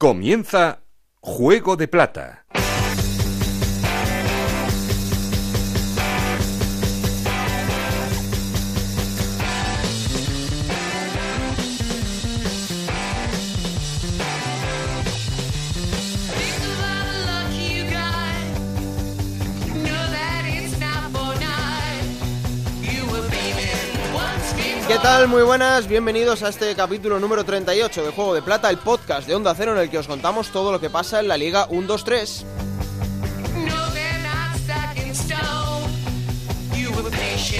Comienza Juego de Plata. ¿Qué tal? Muy buenas, bienvenidos a este capítulo número 38 de Juego de Plata, el podcast de Onda Cero en el que os contamos todo lo que pasa en la Liga 1-2-3.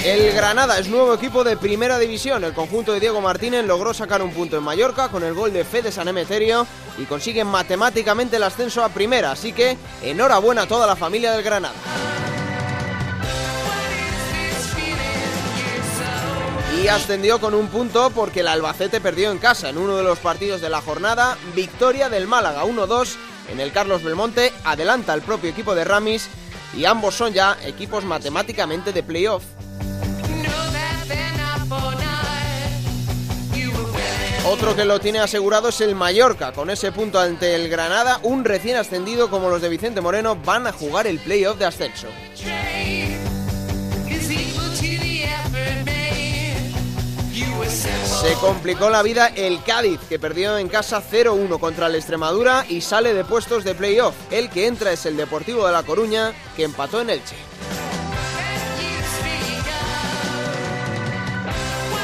El Granada es nuevo equipo de primera división. El conjunto de Diego Martínez logró sacar un punto en Mallorca con el gol de Fede San Emeterio y consiguen matemáticamente el ascenso a primera. Así que enhorabuena a toda la familia del Granada. Y ascendió con un punto porque el Albacete perdió en casa en uno de los partidos de la jornada. Victoria del Málaga 1-2 en el Carlos Belmonte. Adelanta el propio equipo de Ramis y ambos son ya equipos matemáticamente de playoff. Otro que lo tiene asegurado es el Mallorca. Con ese punto ante el Granada, un recién ascendido como los de Vicente Moreno van a jugar el playoff de ascenso. Se complicó la vida el Cádiz, que perdió en casa 0-1 contra el Extremadura y sale de puestos de playoff. El que entra es el Deportivo de La Coruña, que empató en Elche.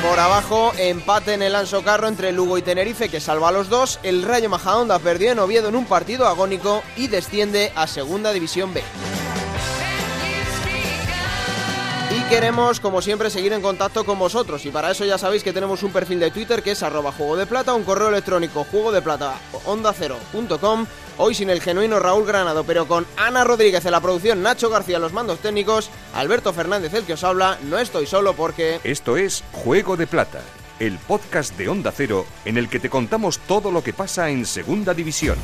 Por abajo, empate en el Anso Carro entre Lugo y Tenerife, que salva a los dos. El Rayo Majadahonda perdió en Oviedo en un partido agónico y desciende a Segunda División B. Y queremos, como siempre, seguir en contacto con vosotros. Y para eso ya sabéis que tenemos un perfil de Twitter que es arroba juego de plata, un correo electrónico juego de plata onda. Hoy sin el genuino Raúl Granado, pero con Ana Rodríguez en la producción, Nacho García en los mandos técnicos, Alberto Fernández el que os habla. No estoy solo porque. Esto es Juego de Plata, el podcast de Onda Cero en el que te contamos todo lo que pasa en Segunda División.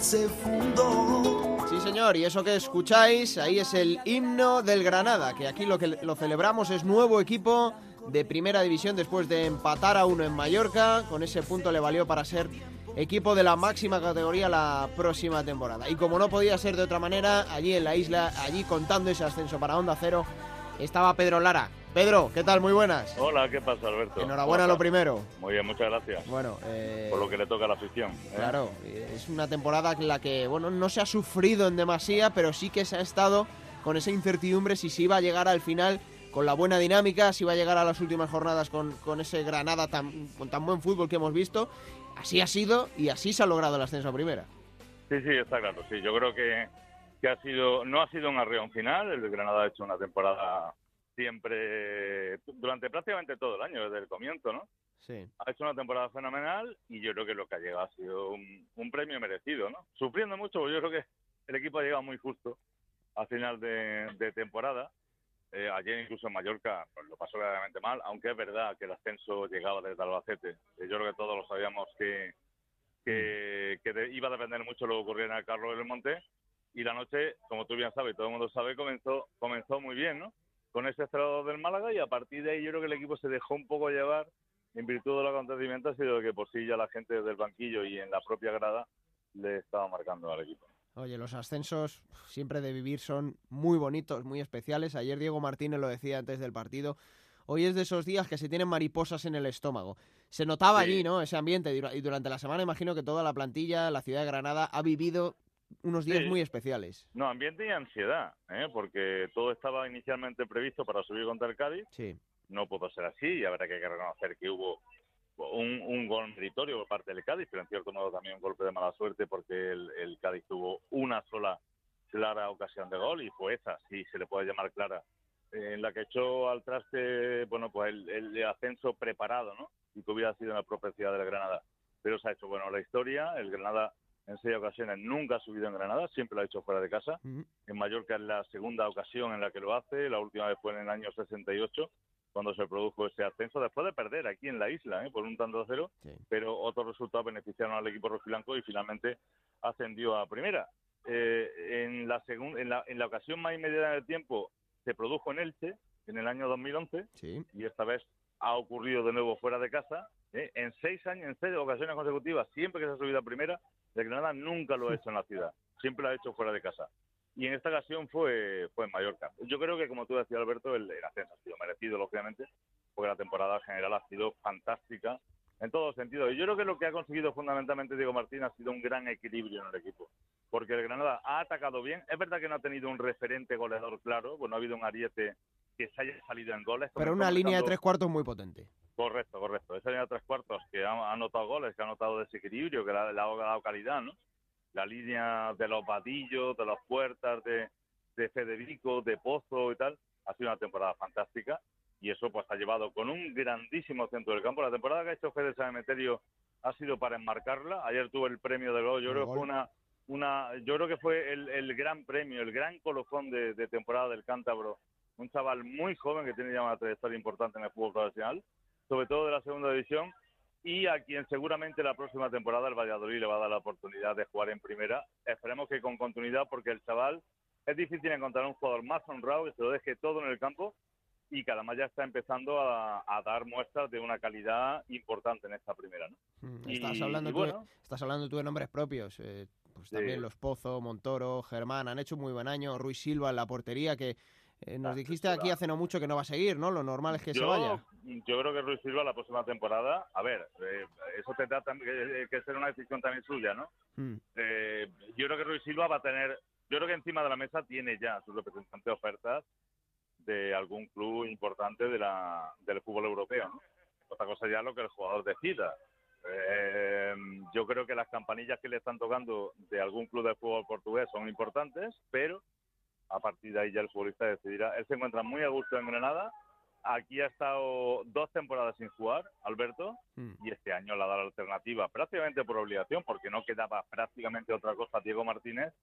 Se fundó. Sí, señor, y eso que escucháis, ahí es el himno del Granada, que aquí lo que lo celebramos es nuevo equipo de primera división después de empatar a uno en Mallorca. Con ese punto le valió para ser equipo de la máxima categoría la próxima temporada. Y como no podía ser de otra manera, allí en la isla, allí contando ese ascenso para Onda Cero, estaba Pedro Lara. Pedro, ¿qué tal? Muy buenas. Hola, ¿qué pasa, Alberto? Enhorabuena ¿Cómo lo primero. Muy bien, muchas gracias. Bueno, eh, Por lo que le toca a la afición. ¿eh? Claro, es una temporada en la que, bueno, no se ha sufrido en demasía, pero sí que se ha estado con esa incertidumbre si se iba a llegar al final con la buena dinámica, si iba a llegar a las últimas jornadas con, con ese Granada tan, con tan buen fútbol que hemos visto. Así ha sido y así se ha logrado el ascenso a primera. Sí, sí, está claro. Sí, yo creo que, que ha sido, no ha sido un arreón final. El Granada ha hecho una temporada siempre, durante prácticamente todo el año, desde el comienzo, ¿no? Sí. Ha hecho una temporada fenomenal y yo creo que lo que ha llegado ha sido un, un premio merecido, ¿no? Sufriendo mucho, porque yo creo que el equipo ha llegado muy justo al final de, de temporada. Eh, ayer incluso en Mallorca pues, lo pasó verdaderamente mal, aunque es verdad que el ascenso llegaba desde Albacete. Eh, yo creo que todos lo sabíamos que, que, que de- iba a depender mucho lo que ocurriera en el Carlos del Monte. Y la noche, como tú bien sabes, todo el mundo sabe, comenzó, comenzó muy bien, ¿no? Con ese estrado del Málaga y a partir de ahí yo creo que el equipo se dejó un poco llevar en virtud del acontecimiento, ha sido que por sí ya la gente del banquillo y en la propia grada le estaba marcando al equipo. Oye, los ascensos siempre de vivir son muy bonitos, muy especiales. Ayer Diego Martínez lo decía antes del partido. Hoy es de esos días que se tienen mariposas en el estómago. Se notaba Sí. allí, ¿no? Ese ambiente. Y durante la semana imagino que toda la plantilla, la ciudad de Granada, ha vivido unos días Sí. muy especiales. No, ambiente y ansiedad, ¿eh? porque todo estaba inicialmente previsto para subir contra el Cádiz. Sí. No pudo ser así y habrá que reconocer que hubo un, un gol meritorio por parte del Cádiz, pero en cierto modo también un golpe de mala suerte porque el, el Cádiz tuvo una sola clara ocasión de gol y fue esa, si se le puede llamar clara, eh, en la que echó al traste, bueno, pues el, el ascenso preparado, ¿no? Y que hubiera sido una profecía del Granada. Pero se ha hecho, bueno, la historia, el Granada en seis ocasiones, nunca ha subido en Granada, siempre lo ha hecho fuera de casa. En Mallorca es la segunda ocasión en la que lo hace, la última vez fue en el año 68, cuando se produjo ese ascenso, después de perder aquí en la isla, ¿eh? por un tanto a cero, pero otros resultados beneficiaron al equipo rojiblanco y finalmente ascendió a primera. Eh, en, la en, la, en la ocasión más inmediata del tiempo se produjo en Elche, en el año 2011, y esta vez ha ocurrido de nuevo fuera de casa. ¿eh? En seis años, en seis ocasiones consecutivas, siempre que se ha subido a primera, de Granada nunca lo ha hecho en la ciudad, siempre lo ha hecho fuera de casa. Y en esta ocasión fue, fue en Mallorca. Yo creo que, como tú decías, Alberto, el, ascenso ha sido merecido, lógicamente, porque la temporada general ha sido fantástica en todos sentidos. Y yo creo que lo que ha conseguido fundamentalmente Diego Martín ha sido un gran equilibrio en el equipo. Porque el Granada ha atacado bien. Es verdad que no ha tenido un referente goleador claro, pues no ha habido un ariete que se haya salido en goles. Pero una línea de tres cuartos muy potente. Correcto, correcto. Esa línea de tres cuartos que ha anotado goles, que ha anotado desequilibrio, que le ha, dado calidad, ¿no? La línea de los vadillos, de las puertas, de, de Federico, de Pozo y tal, ha sido una temporada fantástica y eso pues ha llevado con un grandísimo centro del campo. La temporada que ha hecho Fede Sanemeterio ha sido para enmarcarla. Ayer tuvo el premio del gol. Yo creo que fue una, una, yo creo que fue el, el gran premio, el gran colofón de, de temporada del cántabro un chaval muy joven que tiene ya una trayectoria importante en el fútbol profesional, sobre todo de la segunda división, y a quien seguramente la próxima temporada el Valladolid le va a dar la oportunidad de jugar en primera. Esperemos que con continuidad, porque el chaval es difícil encontrar un jugador más honrado que se lo deje todo en el campo y que además ya está empezando a, dar muestras de una calidad importante en esta primera. ¿no? Mm, estás, hablando tú, estás hablando tú de nombres propios. Eh, pues también los Pozo, Montoro, Germán han hecho un muy buen año. Ruiz Silva en la portería, que eh, nos dijiste aquí hace no mucho que no va a seguir, ¿no? Lo normal es que se vaya. Yo creo que Ruiz Silva la próxima temporada, a ver, eh, eso tendrá que, que ser una decisión también suya, ¿no? Hmm. Eh, yo creo que Ruiz Silva va a tener, yo creo que encima de la mesa tiene ya sus representantes ofertas de algún club importante de la, del fútbol europeo, ¿no? Otra cosa ya lo que el jugador decida. yo creo que las campanillas que le están tocando de algún club de fútbol portugués son importantes, pero a partir de ahí ya el futbolista decidirá. Él se encuentra muy a gusto en Granada. Aquí ha estado dos temporadas sin jugar, Alberto, hmm. y este año le ha dado la alternativa, prácticamente por obligación, porque no quedaba prácticamente otra cosa Diego Martínez,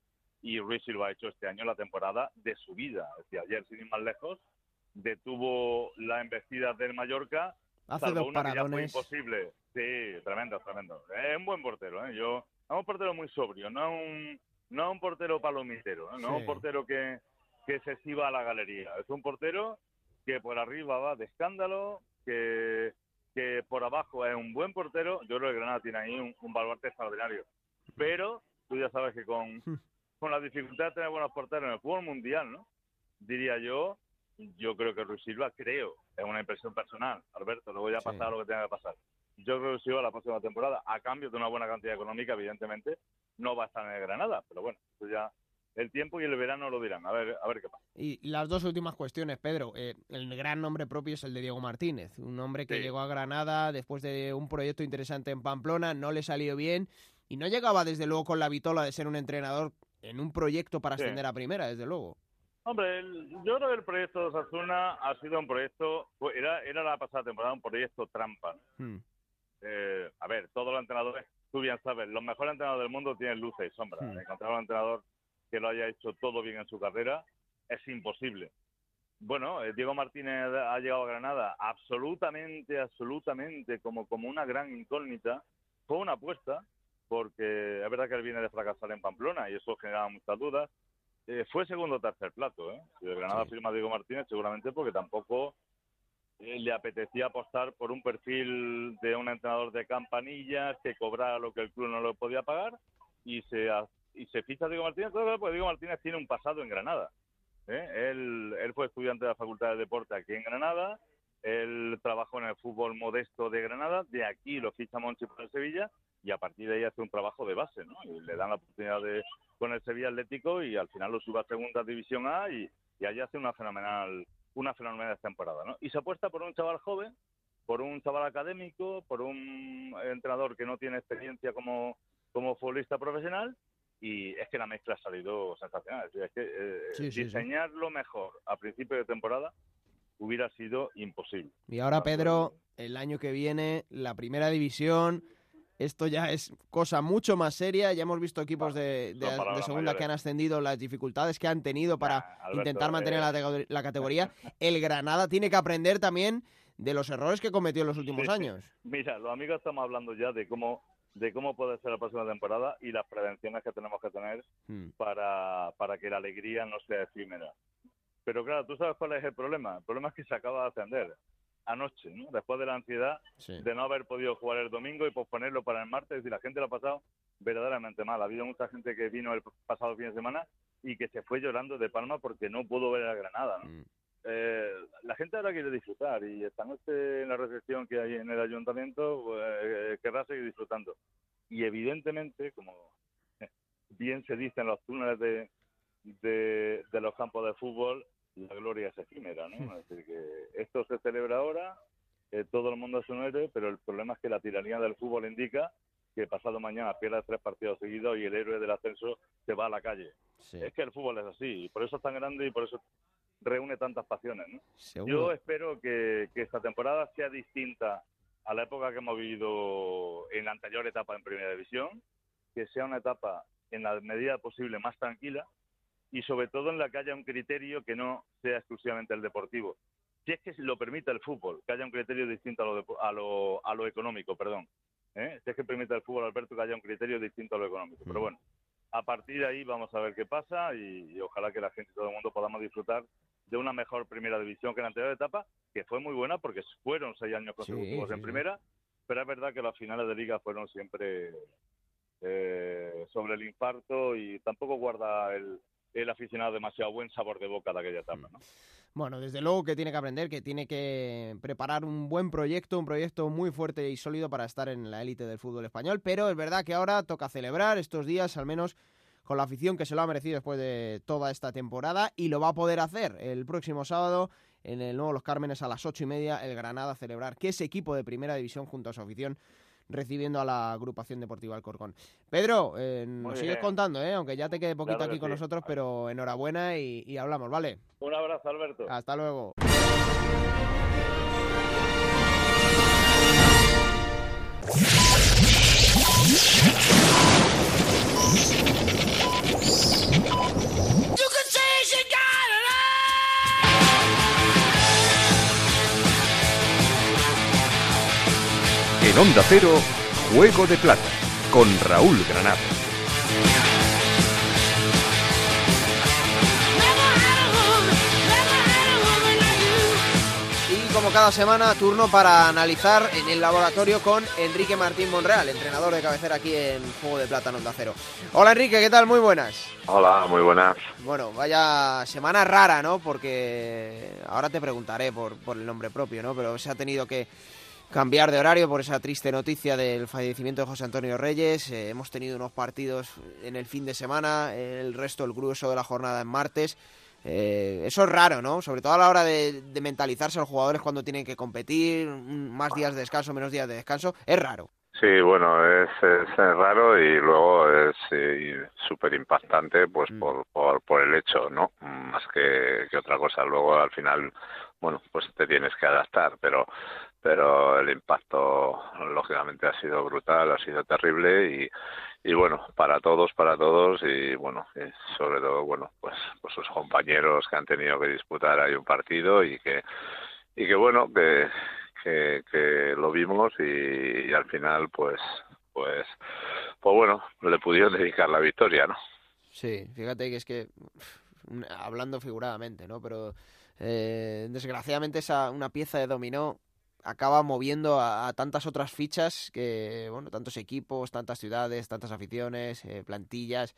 y Ruiz Silva ha hecho este año la temporada de su vida. Es decir, ayer, sin ir más lejos, detuvo la embestida del Mallorca, Hace dos una que ya fue imposible. Sí, tremendo, tremendo. Es un buen portero, ¿eh? Yo, es un portero muy sobrio, no es un no un portero palomitero, ¿eh? no un portero que, que se exhiba a la galería. Es un portero que por arriba va de escándalo, que, que por abajo es un buen portero. Yo creo que Granada tiene ahí un, un baluarte extraordinario. Pero tú ya sabes que con, hmm. con la dificultad de tener buenos porteros en el fútbol mundial, ¿no? Diría yo, yo creo que Ruiz Silva, creo, es una impresión personal, Alberto, luego ya pasar lo que tenga que pasar. Yo creo que Silva la próxima temporada, a cambio de una buena cantidad económica, evidentemente, no va a estar en el Granada, pero bueno, eso ya el tiempo y el verano lo dirán. A ver, a ver qué pasa. Y las dos últimas cuestiones, Pedro. Eh, el gran nombre propio es el de Diego Martínez, un hombre que llegó a Granada después de un proyecto interesante en Pamplona, no le salió bien y no llegaba desde luego con la vitola de ser un entrenador en un proyecto para ascender a primera, desde luego. Hombre, yo creo que el proyecto de Osasuna ha sido un proyecto, era, era la pasada temporada un proyecto trampa. Hmm. Eh, a ver, todos los entrenadores tú bien sabes, los mejores entrenadores del mundo tienen luces y sombras. Hmm. Encontrar un entrenador que lo haya hecho todo bien en su carrera es imposible. Bueno, eh, Diego Martínez ha llegado a Granada absolutamente, absolutamente como, como una gran incógnita. Fue una apuesta, porque es verdad que él viene de fracasar en Pamplona y eso generaba muchas dudas. Eh, fue segundo o tercer plato. ¿eh? Si de Granada firma Diego Martínez, seguramente porque tampoco le apetecía apostar por un perfil de un entrenador de campanillas que cobrara lo que el club no lo podía pagar y se y se ficha Diego Martínez, pues Diego Martínez tiene un pasado en Granada. ¿eh? Él, él fue estudiante de la Facultad de Deporte aquí en Granada, él trabajó en el fútbol modesto de Granada, de aquí lo ficha Monchi por el Sevilla y a partir de ahí hace un trabajo de base, ¿no? Y le dan la oportunidad de con el Sevilla Atlético y al final lo sube a Segunda División A y, y allí hace una fenomenal una fenomenal temporada, ¿no? Y se apuesta por un chaval joven, por un chaval académico, por un entrenador que no tiene experiencia como, como futbolista profesional y es que la mezcla ha salido sensacional. Es, que eh, diseñarlo mejor a principio de temporada hubiera sido imposible. Y ahora, Pedro, el año que viene, la primera división, esto ya es cosa mucho más seria. Ya hemos visto equipos de, segunda que han ascendido, las dificultades que han tenido para intentar mantener eh. la, categoría. El Granada tiene que aprender también de los errores que cometió en los últimos años. Mira, los amigos estamos hablando ya de cómo de cómo puede ser la próxima temporada y las prevenciones que tenemos que tener hmm. para, para que la alegría no sea efímera. Pero claro, tú sabes cuál es el problema. El problema es que se acaba de ascender anoche, ¿no? después de la ansiedad de no haber podido jugar el domingo y posponerlo para el martes. Y la gente lo ha pasado verdaderamente mal. Ha habido mucha gente que vino el pasado fin de semana y que se fue llorando de palma porque no pudo ver a Granada. Mm. Eh, la gente ahora quiere disfrutar y esta noche en la recepción que hay en el ayuntamiento pues, eh, querrá seguir disfrutando. Y evidentemente, como bien se dice en los túneles de, de los campos de fútbol, la gloria es efímera, ¿no? Es decir, que esto se celebra ahora, eh, todo el mundo es un héroe, pero el problema es que la tiranía del fútbol indica que pasado mañana pierde tres partidos seguidos y el héroe del ascenso se va a la calle. Es que el fútbol es así, y por eso es tan grande y por eso reúne tantas pasiones, ¿no? Yo espero que, que esta temporada sea distinta a la época que hemos vivido en la anterior etapa en Primera División, que sea una etapa en la medida posible más tranquila, y sobre todo en la que haya un criterio que no sea exclusivamente el deportivo. Si es que lo permite el fútbol, que haya un criterio distinto a lo, a lo, a lo económico, perdón. ¿eh? Si es que permite el fútbol, Alberto, que haya un criterio distinto a lo económico. Pero bueno, a partir de ahí vamos a ver qué pasa y, ojalá que la gente y todo el mundo podamos disfrutar de una mejor primera división que en la anterior etapa, que fue muy buena porque fueron seis años consecutivos en primera, pero es verdad que las finales de liga fueron siempre eh, sobre el infarto y tampoco guarda el, el aficionado demasiado buen sabor de boca de aquella etapa. ¿no? Bueno, desde luego que tiene que aprender, que tiene que preparar un buen proyecto, un proyecto muy fuerte y sólido para estar en la élite del fútbol español, pero es verdad que ahora toca celebrar estos días, al menos con la afición que se lo ha merecido después de toda esta temporada y lo va a poder hacer el próximo sábado en el nuevo Los Cármenes a las ocho y media el Granada a celebrar que ese equipo de primera división junto a su afición recibiendo a la agrupación deportiva Alcorcón. Pedro, eh, nos sigues contando, ¿eh? aunque ya te quede poquito aquí con nosotros, pero enhorabuena y, y hablamos, ¿vale? Un abrazo, Alberto. Hasta luego. En Onda Cero, Juego de Plata, con Raúl Granada. Y como cada semana, turno para analizar en el laboratorio con Enrique Martín Monreal, entrenador de cabecera aquí en Juego de Plata en Onda Cero. Hola Enrique, ¿qué tal? Muy buenas. Hola, muy buenas. Bueno, vaya semana rara, ¿no? Porque ahora te preguntaré por, por el nombre propio, ¿no? Pero se ha tenido que cambiar de horario por esa triste noticia del fallecimiento de José Antonio Reyes. Eh, hemos tenido unos partidos en el fin de semana, el resto, el grueso de la jornada en martes. Eh, eso es raro, ¿no? Sobre todo a la hora de, mentalizarse a los jugadores cuando tienen que competir, más días de descanso, menos días de descanso. Es raro. Sí, bueno, es, es, raro y luego es súper impactante pues mm. por, por, por, el hecho, ¿no? Más que, que otra cosa. Luego al final, bueno, pues te tienes que adaptar, pero pero el impacto lógicamente ha sido brutal, ha sido terrible y, y bueno, para todos, para todos y bueno, sobre todo, bueno, pues, pues sus compañeros que han tenido que disputar ahí un partido y que, y que bueno, que, que, lo vimos y, al final pues, pues, pues bueno, le pudieron dedicar la victoria, ¿no? Sí, fíjate que es que, hablando figuradamente, ¿no? Pero eh, desgraciadamente esa una pieza de dominó acaba moviendo a, tantas otras fichas que, bueno, tantos equipos, tantas ciudades, tantas aficiones, eh, plantillas,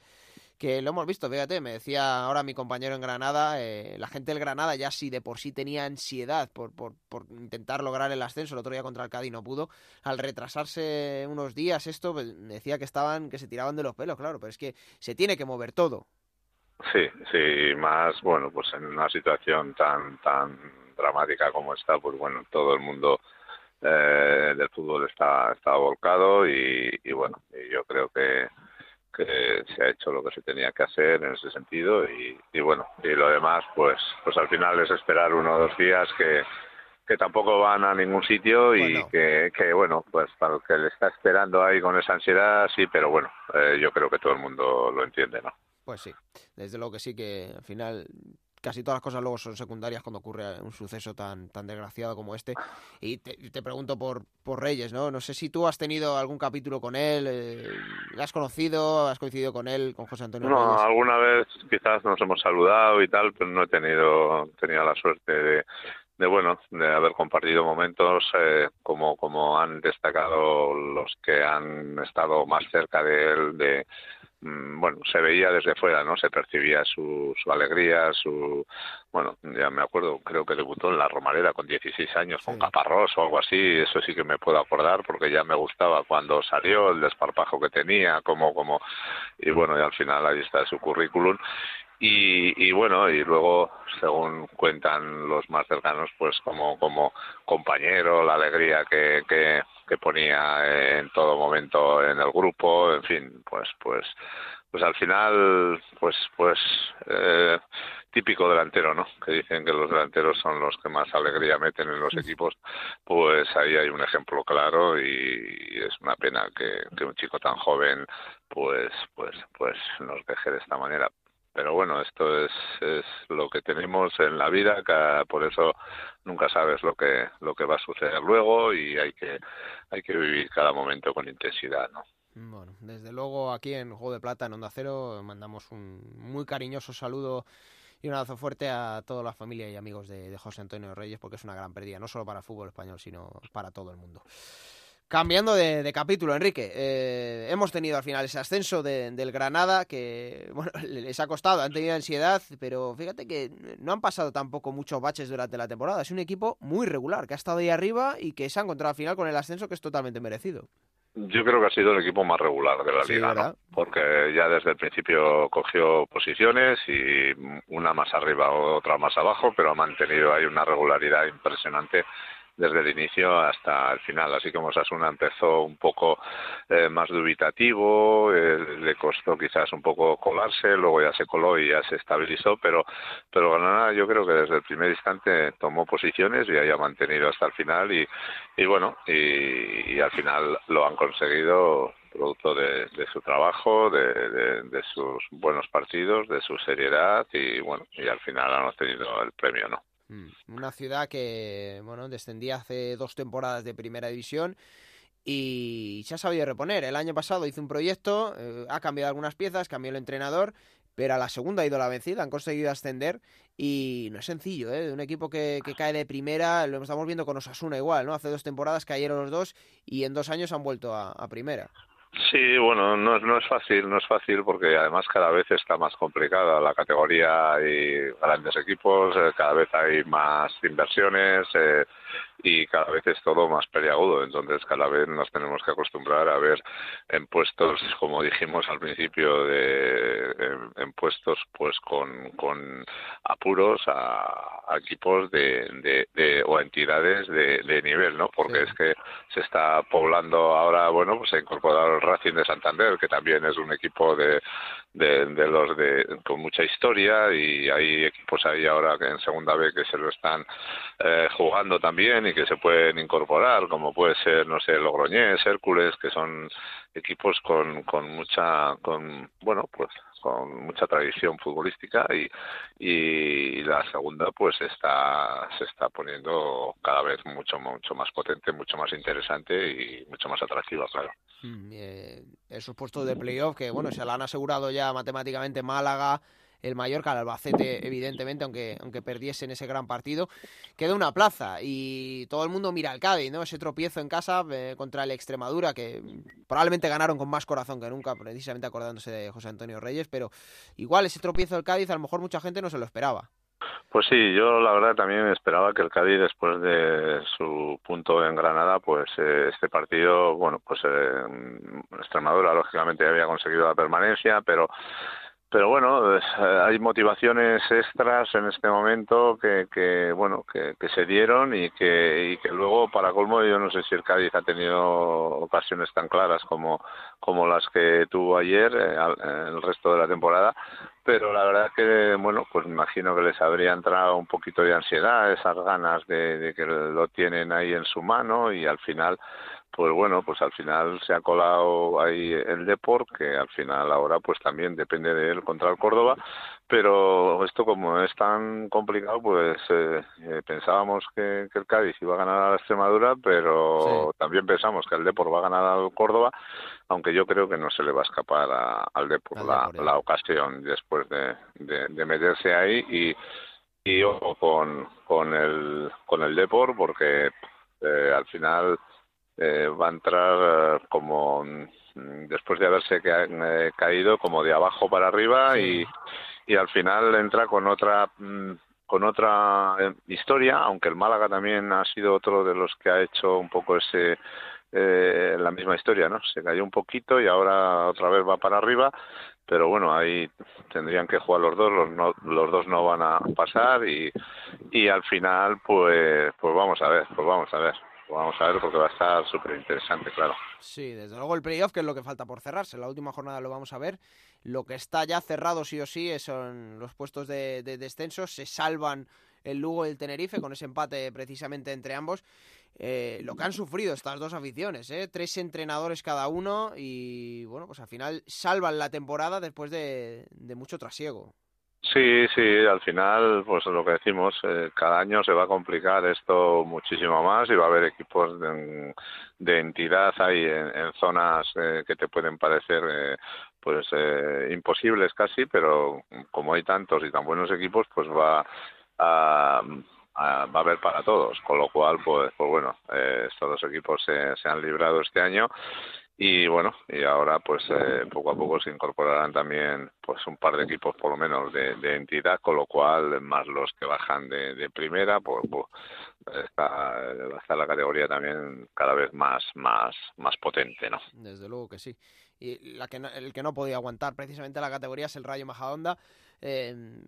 que lo hemos visto, fíjate, me decía ahora mi compañero en Granada, eh, la gente del Granada ya sí de por sí tenía ansiedad por, por, por, intentar lograr el ascenso, el otro día contra el Cádiz no pudo, al retrasarse unos días esto, pues, decía que estaban, que se tiraban de los pelos, claro, pero es que se tiene que mover todo. Sí, sí, más, bueno, pues en una situación tan, tan dramática como esta, pues bueno, todo el mundo eh, del fútbol está, está volcado y, bueno, yo creo que, que se ha hecho lo que se tenía que hacer en ese sentido y, y bueno, y lo demás, pues, pues al final es esperar uno o dos días que, que tampoco van a ningún sitio y que, que, bueno, pues para el que le está esperando ahí con esa ansiedad, sí, pero bueno, eh, yo creo que todo el mundo lo entiende, ¿no? Pues sí, desde luego que sí, que al final casi todas las cosas luego son secundarias cuando ocurre un suceso tan, tan desgraciado como este. Y te, pregunto por, por Reyes, ¿no? No sé si tú has tenido algún capítulo con él, eh, ¿le has conocido, has coincidido con él, con José Antonio No, alguna vez quizás nos hemos saludado y tal, pero no he tenido, tenido la suerte de, de bueno de haber compartido momentos eh, como como han destacado los que han estado más cerca de él de bueno, se veía desde fuera, ¿no? Se percibía su, su alegría, su... Bueno, ya me acuerdo, creo que debutó en La Romareda con 16 años, con Caparrós o algo así, eso sí que me puedo acordar porque ya me gustaba cuando salió, el desparpajo que tenía, como, como... Y bueno, y al final ahí está su currículum y, y, bueno y luego según cuentan los más cercanos pues como como compañero la alegría que, que, que ponía en todo momento en el grupo en fin pues pues pues al final pues pues eh, típico delantero no que dicen que los delanteros son los que más alegría meten en los equipos pues ahí hay un ejemplo claro y, es una pena que, que un chico tan joven pues pues pues nos deje de esta manera pero bueno, esto es, es lo que tenemos en la vida, por eso nunca sabes lo que lo que va a suceder luego y hay que hay que vivir cada momento con intensidad, ¿no? Bueno, desde luego aquí en Juego de Plata en Onda Cero mandamos un muy cariñoso saludo y un abrazo fuerte a toda la familia y amigos de, de José Antonio Reyes porque es una gran pérdida, no solo para el fútbol español, sino para todo el mundo. Cambiando de, capítulo, Enrique, eh, hemos tenido al final ese ascenso del Granada que, bueno, les ha costado, han tenido ansiedad, pero fíjate que no han pasado tampoco muchos baches durante la temporada. Es un equipo muy regular, que ha estado ahí arriba y que se ha encontrado al final con el ascenso que es totalmente merecido. Yo creo que ha sido el equipo más regular de la liga, porque ya desde el principio cogió posiciones y una más arriba, otra más abajo, pero ha mantenido ahí una regularidad impresionante desde el inicio hasta el final. Así como Sasuna empezó un poco eh, más dubitativo, eh, le costó quizás un poco colarse, luego ya se coló y ya se estabilizó, pero, pero Granada yo creo que desde el primer instante tomó posiciones y haya mantenido hasta el final y, y bueno, y, al final lo han conseguido producto de, su trabajo, de, sus buenos partidos, de su seriedad y bueno, y al final han obtenido el premio, ¿no? Mm, una ciudad que, bueno, descendía hace dos temporadas de primera división y se ha sabido reponer. El año pasado hizo un proyecto, eh, ha cambiado algunas piezas, cambió el entrenador, pero a la segunda ha ido la vencida, han conseguido ascender y no es sencillo, ¿eh? Un equipo que, cae de primera, lo estamos viendo con Osasuna igual, ¿no? Hace dos temporadas cayeron los dos y en dos años han vuelto a primera. Sí, bueno, no, no es fácil, no es fácil porque además cada vez está más complicada la categoría, hay grandes equipos, eh, cada vez hay más inversiones, eh, y cada vez es todo más peliagudo. Entonces, cada vez nos tenemos que acostumbrar a ver en puestos, como dijimos al principio, de, en, puestos pues con, con apuros a, equipos de, de, o entidades de, de nivel, ¿no? Porque es que se está poblando ahora, bueno, pues se ha incorporado el Racing de Santander, que también es un equipo de, de, de los de con mucha historia y hay equipos ahí ahora que en segunda B que se lo están eh, jugando también y que se pueden incorporar como puede ser no sé Logroñés Hércules que son equipos con con mucha con bueno pues con mucha tradición futbolística y, y la segunda pues está se está poniendo cada vez mucho mucho más potente mucho más interesante y mucho más atractiva claro. Mm, eh, esos puestos de playoff que bueno se lo han asegurado ya matemáticamente Málaga el Mallorca, el Albacete, evidentemente, aunque, aunque perdiese en ese gran partido, queda una plaza y todo el mundo mira al Cádiz, ¿no? Ese tropiezo en casa eh, contra el Extremadura, que probablemente ganaron con más corazón que nunca, precisamente acordándose de José Antonio Reyes, pero igual ese tropiezo del Cádiz a lo mejor mucha gente no se lo esperaba. Pues sí, yo la verdad también esperaba que el Cádiz después de su punto en Granada, pues eh, este partido, bueno, pues eh, Extremadura lógicamente había conseguido la permanencia, pero pero bueno, eh, hay motivaciones extras en este momento que, que bueno, que, que, se dieron y que, y que luego, para colmo, yo no sé si el Cádiz ha tenido ocasiones tan claras como, como las que tuvo ayer, eh, el resto de la temporada, pero la verdad que, bueno, pues imagino que les habría entrado un poquito de ansiedad, esas ganas de, de que lo tienen ahí en su mano y al final pues bueno, pues al final se ha colado ahí el Deport, que al final ahora pues también depende de él contra el Córdoba, pero esto como es tan complicado, pues eh, eh, pensábamos que, el Cádiz iba a ganar a la Extremadura, pero también pensamos que el Deport va a ganar al Córdoba, aunque yo creo que no se le va a escapar al Deport la, ocasión después de, de, meterse ahí. Y y ojo con, con el con el Deport porque eh, al final eh, va a entrar eh, como mm, después de haberse eh, caído como de abajo para arriba y, y al final entra con otra mm, con otra historia aunque el Málaga también ha sido otro de los que ha hecho un poco ese la misma historia no se cayó un poquito y ahora otra vez va para arriba pero bueno ahí tendrían que jugar los dos los, los dos no van a pasar y y al final pues pues vamos a ver pues vamos a ver vamos a ver porque va a estar súper interesante, claro. Sí, desde luego el playoff, que es lo que falta por cerrarse. La última jornada lo vamos a ver. Lo que está ya cerrado sí o sí son los puestos de, descenso. Se salvan el Lugo y el Tenerife con ese empate precisamente entre ambos. Eh, lo que han sufrido estas dos aficiones, ¿eh? tres entrenadores cada uno y bueno, pues al final salvan la temporada después de mucho trasiego. Sí, sí, al final, pues lo que decimos, eh, cada año se va a complicar esto muchísimo más y va a haber equipos de, entidad ahí en, zonas eh, que te pueden parecer eh, pues imposibles casi, pero como hay tantos y tan buenos equipos, pues va a, va a haber para todos, con lo cual, pues, pues bueno, estos dos equipos se han librado este año y bueno y ahora pues eh, poco a poco se incorporarán también pues un par de equipos por lo menos de, entidad con lo cual más los que bajan de, de primera pues, pues está, va a estar la categoría también cada vez más más más potente no desde luego que sí. Y la que el que no podía aguantar precisamente la categoría es el Rayo Majadahonda eh,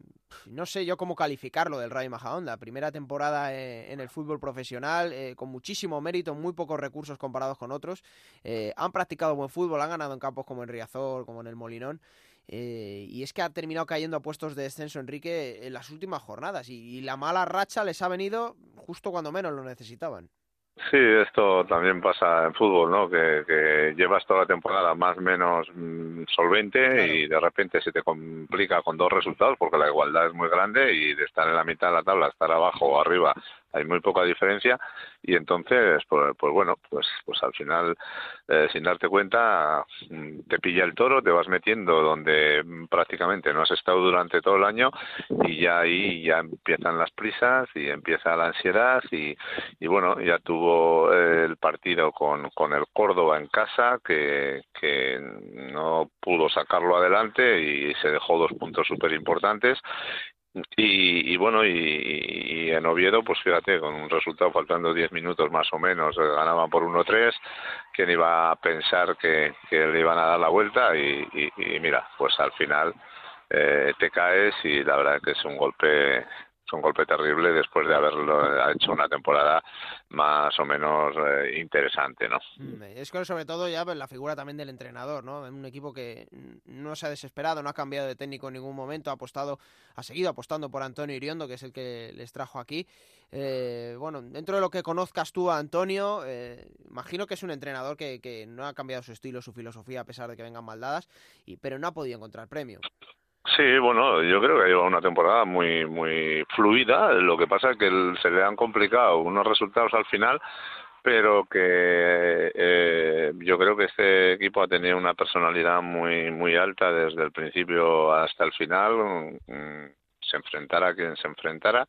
no sé yo cómo calificarlo del Rayo Majadahonda. Primera temporada eh, en el fútbol profesional, eh, con muchísimo mérito, muy pocos recursos comparados con otros. Eh, han practicado buen fútbol, han ganado en campos como en Riazor, como en el Molinón. y es que ha terminado cayendo a puestos de descenso Enrique en las últimas jornadas. y la mala racha les ha venido justo cuando menos lo necesitaban. Sí, esto también pasa en fútbol, ¿no? Que, que llevas toda la temporada más o menos mm, solvente y de repente se te complica con dos resultados porque la igualdad es muy grande y de estar en la mitad de la tabla, estar abajo o arriba, hay muy poca diferencia y entonces pues, pues bueno pues pues al final eh, sin darte cuenta mm, te pilla el toro te vas metiendo donde prácticamente no has estado durante todo el año y ya ahí ya empiezan las prisas y empieza la ansiedad y, y bueno ya tuvo el partido con con el Córdoba en casa que que no pudo sacarlo adelante y se dejó dos puntos súper importantes y, y, bueno, y, en Oviedo, pues fíjate, con un resultado faltando 10 minutos más o menos, eh, ganaban por 1-3, ¿quién iba a pensar que, que, le iban a dar la vuelta? Y, y mira, pues al final eh, te caes y la verdad que es un golpe es un golpe terrible después de haberlo hecho una temporada más o menos eh, interesante, ¿no? Mm, es que sobre todo ya pues, la figura también del entrenador, ¿no? Un equipo que no se ha desesperado, no ha cambiado de técnico en ningún momento, ha apostado, ha seguido apostando por Antonio Iriondo, que es el que les trajo aquí. Eh, bueno, dentro de lo que conozcas tú a Antonio, eh, imagino que es un entrenador que, que no ha cambiado su estilo, su filosofía, a pesar de que vengan maldadas, y, pero no ha podido encontrar premio. Sí, bueno, yo creo que ha llevado una temporada muy muy fluida. Lo que pasa es que se le han complicado unos resultados al final, pero que eh, yo creo que este equipo ha tenido una personalidad muy muy alta desde el principio hasta el final. Mm, se enfrentara a quien se enfrentara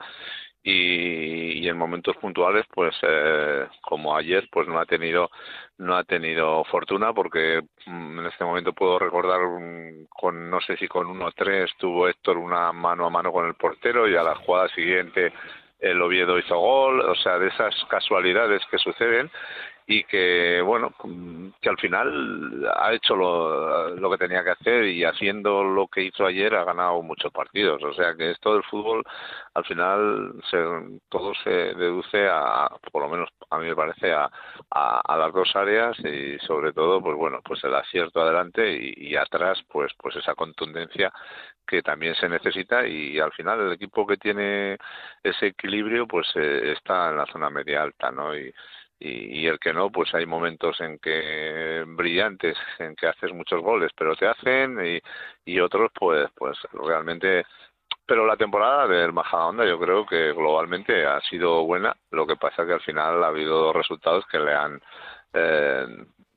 y, y en momentos puntuales pues eh, como ayer pues no ha tenido no ha tenido fortuna porque mm, en este momento puedo recordar con no sé si con uno o tres tuvo Héctor una mano a mano con el portero y a la jugada siguiente el Oviedo hizo gol. O sea de esas casualidades que suceden y que bueno que al final ha hecho lo, lo que tenía que hacer y haciendo lo que hizo ayer ha ganado muchos partidos. O sea que esto del fútbol al final se, todo se deduce a por lo menos a mí me parece a, a, las dos áreas y sobre todo pues bueno pues el acierto adelante y, atrás pues pues esa contundencia que también se necesita y al final el equipo que tiene ese equilibrio pues eh, está en la zona media alta no y y, el que no, pues hay momentos en que brillantes, en que haces muchos goles, pero te hacen y, otros pues pues realmente pero la temporada del Majadahonda yo creo que globalmente ha sido buena, lo que pasa que al final ha habido dos resultados que le han eh,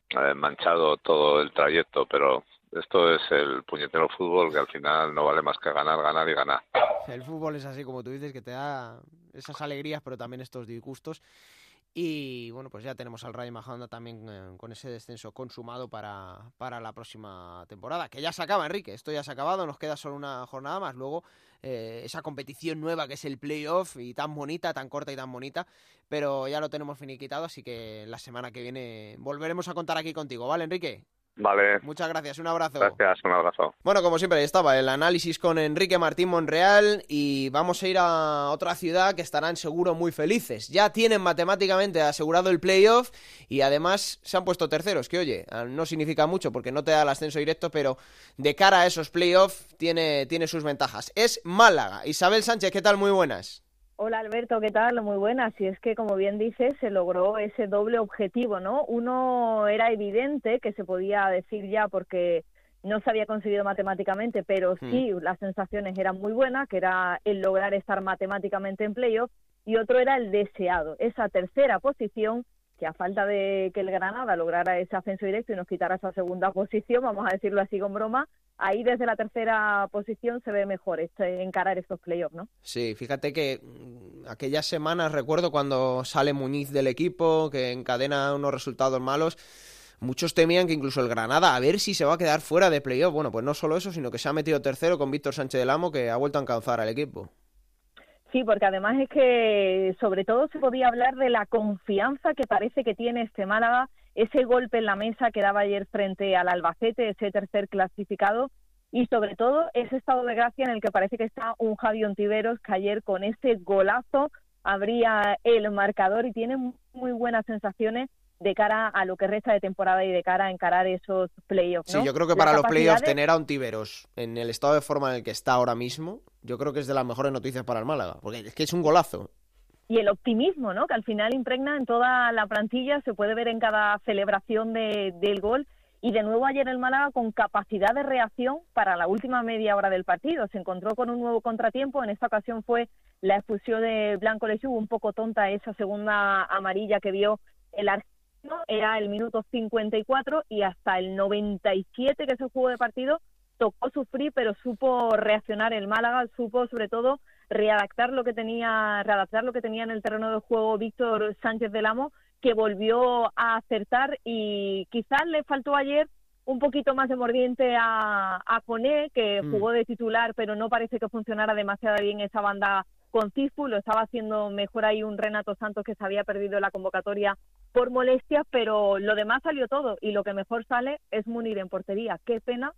eh, manchado todo el trayecto, pero esto es el puñetero fútbol que al final no vale más que ganar, ganar y ganar. El fútbol es así como tú dices, que te da esas alegrías, pero también estos disgustos. Y bueno, pues ya tenemos al Rayo Majadahonda también eh, con ese descenso consumado para, para la próxima temporada, que ya se acaba, Enrique. Esto ya se ha acabado, nos queda solo una jornada más. Luego eh, esa competición nueva que es el playoff y tan bonita, tan corta y tan bonita, pero ya lo tenemos finiquitado, así que la semana que viene volveremos a contar aquí contigo, ¿vale, Enrique? Vale. Muchas gracias, un abrazo. Gracias, un abrazo. Bueno, como siempre, ahí estaba el análisis con Enrique Martín Monreal y vamos a ir a otra ciudad que estarán seguro muy felices. Ya tienen matemáticamente asegurado el playoff y además se han puesto terceros, que oye, no significa mucho porque no te da el ascenso directo, pero de cara a esos playoffs tiene, tiene sus ventajas. Es Málaga. Isabel Sánchez, ¿qué tal? Muy buenas. Hola Alberto, ¿qué tal? Muy buena. Si es que, como bien dices, se logró ese doble objetivo, ¿no? Uno era evidente que se podía decir ya porque no se había conseguido matemáticamente, pero hmm. sí las sensaciones eran muy buenas, que era el lograr estar matemáticamente en playoff, y otro era el deseado, esa tercera posición que a falta de que el Granada lograra ese ascenso directo y nos quitara esa segunda posición, vamos a decirlo así con broma, ahí desde la tercera posición se ve mejor este, encarar estos playoffs, ¿no? Sí, fíjate que mm, aquellas semanas recuerdo cuando sale Muñiz del equipo, que encadena unos resultados malos, muchos temían que incluso el Granada, a ver si se va a quedar fuera de playoff. Bueno, pues no solo eso, sino que se ha metido tercero con Víctor Sánchez del Amo, que ha vuelto a alcanzar al equipo. Sí, porque además es que sobre todo se podía hablar de la confianza que parece que tiene este Málaga, ese golpe en la mesa que daba ayer frente al Albacete, ese tercer clasificado, y sobre todo ese estado de gracia en el que parece que está un Javi Ontiveros que ayer con ese golazo abría el marcador y tiene muy buenas sensaciones de cara a lo que resta de temporada y de cara a encarar esos playoffs. Sí, yo creo que para los playoffs tener a Ontiveros en el estado de forma en el que está ahora mismo, yo creo que es de las mejores noticias para el Málaga, porque es que es un golazo. Y el optimismo, ¿no? Que al final impregna en toda la plantilla, se puede ver en cada celebración de, del gol. Y de nuevo ayer el Málaga con capacidad de reacción para la última media hora del partido. Se encontró con un nuevo contratiempo. En esta ocasión fue la expulsión de Blanco Lechuga, un poco tonta esa segunda amarilla que vio el argentino. Era el minuto 54 y hasta el 97 que se jugó de partido tocó sufrir, pero supo reaccionar el Málaga, supo sobre todo readaptar lo que tenía, readaptar lo que tenía en el terreno de juego Víctor Sánchez del Amo, que volvió a acertar y quizás le faltó ayer un poquito más de mordiente a, a que mm. jugó de titular, pero no parece que funcionara demasiado bien esa banda con Cifu, lo estaba haciendo mejor ahí un Renato Santos que se había perdido la convocatoria por molestias, pero lo demás salió todo y lo que mejor sale es Munir en portería. Qué pena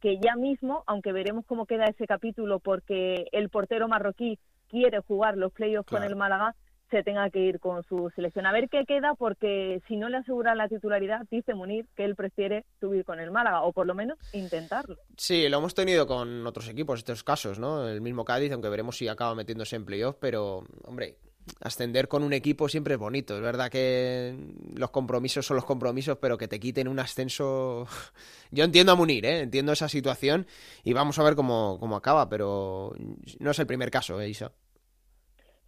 que ya mismo, aunque veremos cómo queda ese capítulo porque el portero marroquí quiere jugar los playoffs con el Málaga, se tenga que ir con su selección. A ver qué queda, porque si no le asegura la titularidad, dice Munir que él prefiere subir con el Málaga, o por lo menos intentarlo. Sí, lo hemos tenido con otros equipos, estos casos, ¿no? El mismo Cádiz, aunque veremos si acaba metiéndose en playoff, pero, hombre, ascender con un equipo siempre es bonito. Es verdad que los compromisos son los compromisos, pero que te quiten un ascenso. Yo entiendo a Munir, ¿eh? entiendo esa situación y vamos a ver cómo, cómo acaba, pero no es el primer caso, ¿eh, Isa?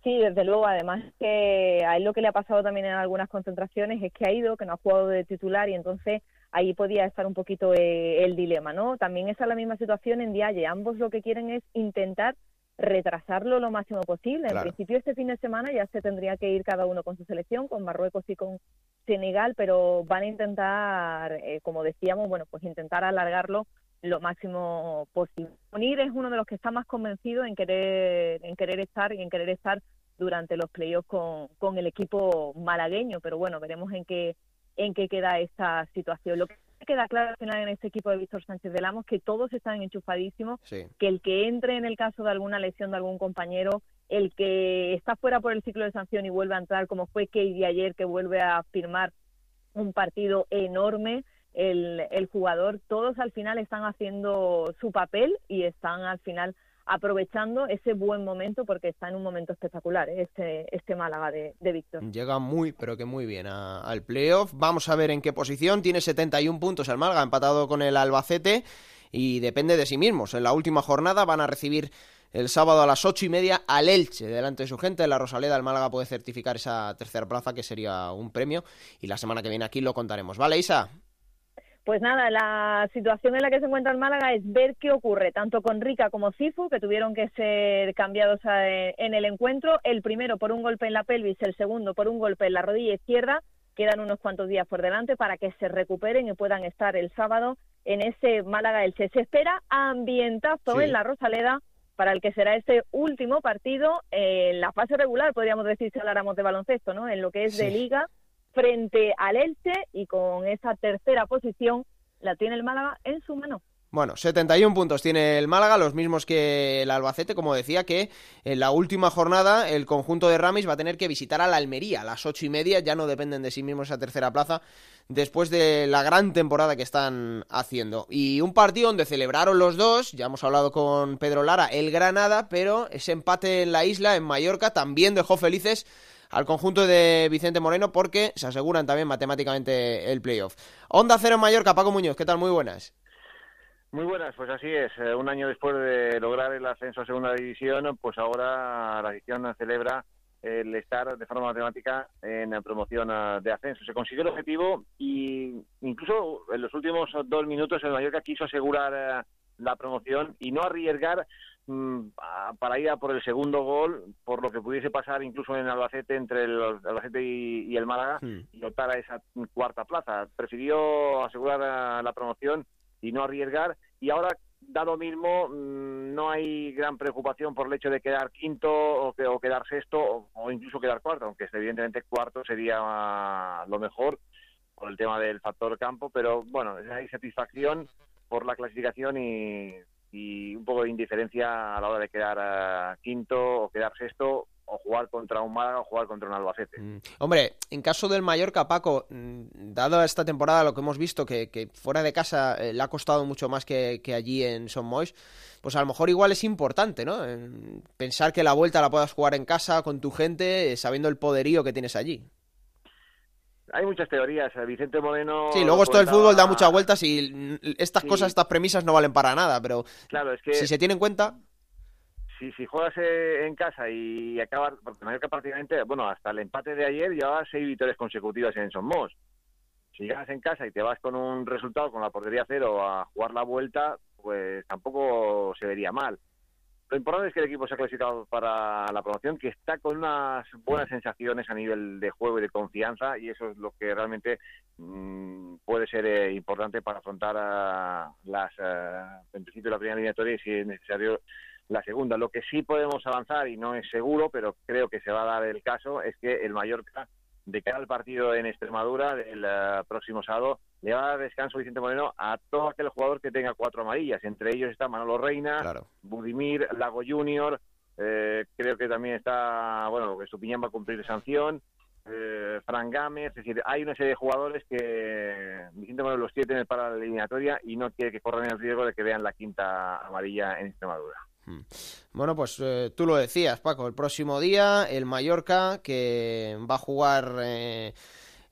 Sí, desde luego. Además que a él lo que le ha pasado también en algunas concentraciones es que ha ido, que no ha jugado de titular y entonces ahí podía estar un poquito eh, el dilema, ¿no? También esa es la misma situación en Dialle. Ambos lo que quieren es intentar retrasarlo lo máximo posible. En principio este fin de semana ya se tendría que ir cada uno con su selección, con Marruecos y con Senegal, pero van a intentar, eh, como decíamos, bueno, pues intentar alargarlo lo máximo posible. Unir es uno de los que está más convencido en querer, en querer estar y en querer estar durante los playoffs con, con el equipo malagueño, pero bueno, veremos en qué en qué queda esta situación. Lo que queda claro al final en este equipo de Víctor Sánchez de Lamos que todos están enchufadísimos, que el que entre en el caso de alguna lesión de algún compañero, el que está fuera por el ciclo de sanción y vuelve a entrar, como fue Katie ayer, que vuelve a firmar un partido enorme, el, jugador, todos al final están haciendo su papel y están al final aprovechando ese buen momento porque está en un momento espectacular ¿eh? este, este Málaga de, Víctor. Llega muy, pero que muy bien al playoff. Vamos a ver en qué posición. Tiene 71 puntos el Málaga, empatado con el Albacete y depende de sí mismos. En la última jornada van a recibir el sábado a las ocho y media al Elche, delante de su gente. La Rosaleda, el Málaga puede certificar esa tercera plaza, que sería un premio. Y la semana que viene aquí lo contaremos. ¿Vale, Isa? Pues nada, la situación en la que se encuentra el Málaga es ver qué ocurre, tanto con Rica como Cifu, que tuvieron que ser cambiados en el encuentro. El primero por un golpe en la pelvis, el segundo por un golpe en la rodilla izquierda. Quedan unos cuantos días por delante para que se recuperen y puedan estar el sábado en ese Málaga Elche. Se espera ambientazo en la Rosaleda para el que será este último partido en la fase regular, podríamos decir si habláramos de baloncesto, ¿no? En lo que es de liga frente al Elche y con esa tercera posición la tiene el Málaga en su mano. Bueno, 71 puntos tiene el Málaga, los mismos que el Albacete, como decía, que en la última jornada el conjunto de Ramis va a tener que visitar a la Almería a las ocho y media, ya no dependen de sí mismos esa tercera plaza, después de la gran temporada que están haciendo. Y un partido donde celebraron los dos, ya hemos hablado con Pedro Lara, el Granada, pero ese empate en la isla, en Mallorca, también dejó felices al conjunto de Vicente Moreno porque se aseguran también matemáticamente el playoff. Onda Cero Mallorca, Paco Muñoz, ¿qué tal? Muy buenas. Muy buenas, pues así es. Eh, un año después de lograr el ascenso a Segunda División, pues ahora la edición celebra el estar de forma matemática en la promoción eh, de ascenso. Se consiguió el objetivo y incluso en los últimos dos minutos el Mallorca quiso asegurar eh, la promoción y no arriesgar para ir a por el segundo gol, por lo que pudiese pasar incluso en Albacete entre el Albacete y, el Málaga y optar a esa cuarta plaza. Prefirió asegurar la promoción y no arriesgar y ahora dado mismo mm, no hay gran preocupación por el hecho de quedar quinto o, o quedar sexto o, incluso quedar cuarto, aunque evidentemente cuarto sería lo mejor por el tema del factor campo, pero bueno, hay satisfacción por la clasificación y y un poco de indiferencia a la hora de quedar eh, quinto o quedar sexto o jugar contra un Málaga o jugar contra un Albacete. Mm. Hombre, en caso del Mallorca, Paco, mm, dado esta temporada lo que hemos visto, que, fuera de casa eh, le ha costado mucho más que, allí en Son Mois, pues a lo mejor igual es importante, ¿no? Pensar que la vuelta la puedas jugar en casa con tu gente, eh, sabiendo el poderío que tienes allí hay muchas teorías. Vicente Moreno. Sí, luego esto del fútbol da muchas vueltas y estas cosas, estas premisas no valen para nada, pero claro, es que si se tiene en cuenta. Si, si juegas eh, en casa y acabas, porque Mallorca prácticamente, bueno, hasta el empate de ayer llevaba seis victorias consecutivas en Somos. Si llegas en casa y te vas con un resultado, con la portería cero, a jugar la vuelta, pues tampoco se vería mal. Lo importante es que el equipo se ha clasificado para la promoción, que está con unas buenas sensaciones a nivel de juego y de confianza, y eso es lo que realmente mm, puede ser eh, importante para afrontar las, uh, en principio, la primera eliminatoria y, si es necesario, la segunda. Lo que sí podemos avanzar, y no es seguro, pero creo que se va a dar el caso, es que el Mallorca de cara al partido en Extremadura del eh, próximo sábado, le va a dar descanso Vicente Moreno a todo aquel jugador que tenga cuatro amarillas. Entre ellos está Manolo Reina, Budimir, Lago Junior, eh, creo que también está, bueno, que Estupiñán va a cumplir sanción, eh, Fran Gámez, es decir, hay una serie de jugadores que Vicente Moreno los tiene para la eliminatoria y no quiere que corran el riesgo de que vean la quinta amarilla en Extremadura. Hmm. Bueno, pues eh, tú lo decías, Paco, el próximo día el Mallorca que va a jugar eh,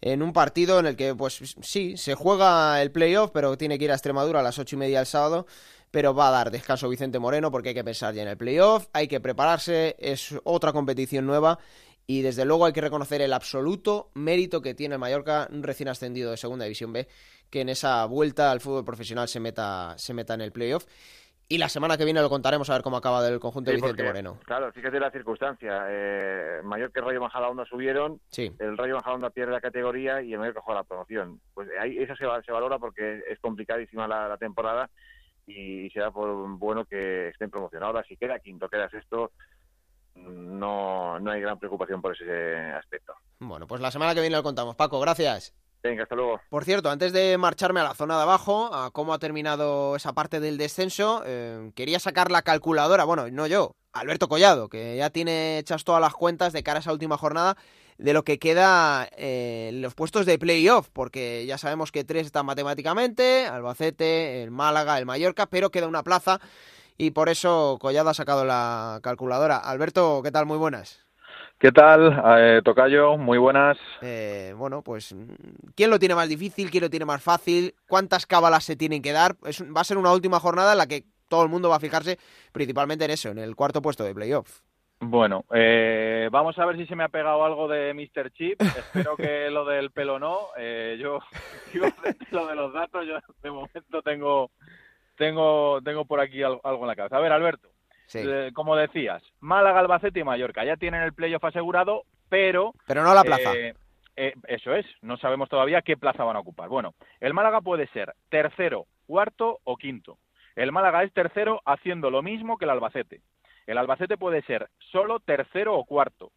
en un partido en el que, pues sí, se juega el playoff, pero tiene que ir a Extremadura a las ocho y media el sábado, pero va a dar descanso Vicente Moreno porque hay que pensar ya en el playoff, hay que prepararse, es otra competición nueva y desde luego hay que reconocer el absoluto mérito que tiene el Mallorca recién ascendido de Segunda División B, que en esa vuelta al fútbol profesional se meta, se meta en el playoff. Y la semana que viene lo contaremos a ver cómo acaba del conjunto de Vicente Moreno. Claro, fíjate la circunstancia. Eh, mayor que Rayo Majadahonda subieron, el Rayo Majadahonda pierde la categoría y el Mallorca juega la promoción. Pues ahí eso se, se valora porque es complicadísima la, temporada y, se da por bueno que estén promocionados. Ahora, si queda quinto, queda sexto, no, no hay gran preocupación por ese aspecto. Bueno, pues la semana que viene lo contamos. Paco, gracias. Venga, hasta luego. Por cierto, antes de marcharme a la zona de abajo, a cómo ha terminado esa parte del descenso, eh, quería sacar la calculadora, bueno, no yo, Alberto Collado, que ya tiene hechas todas las cuentas de cara a esa última jornada de lo que queda eh, los puestos de playoff, porque ya sabemos que tres están matemáticamente, Albacete, el Málaga, el Mallorca, pero queda una plaza y por eso Collado ha sacado la calculadora. Alberto, ¿qué tal? Muy buenas. ¿Qué tal, eh, Tocayo? Muy buenas. Eh, bueno, pues, ¿quién lo tiene más difícil? ¿Quién lo tiene más fácil? ¿Cuántas cábalas se tienen que dar? Es, va a ser una última jornada en la que todo el mundo va a fijarse principalmente en eso, en el cuarto puesto de playoff. Bueno, eh, vamos a ver si se me ha pegado algo de Mr. Chip. Espero que lo del pelo no. Eh, yo, yo, lo de los datos, yo de momento tengo, tengo, tengo por aquí algo, algo en la cabeza. A ver, Alberto. Sí. Eh, como decías, Málaga, Albacete y Mallorca ya tienen el playoff asegurado, pero... Pero no la plaza. eh, eh, eso es, no sabemos todavía qué plaza van a ocupar. Bueno, el Málaga puede ser tercero, cuarto o quinto. El Málaga es tercero haciendo lo mismo que el Albacete. El Albacete puede ser solo tercero o cuarto.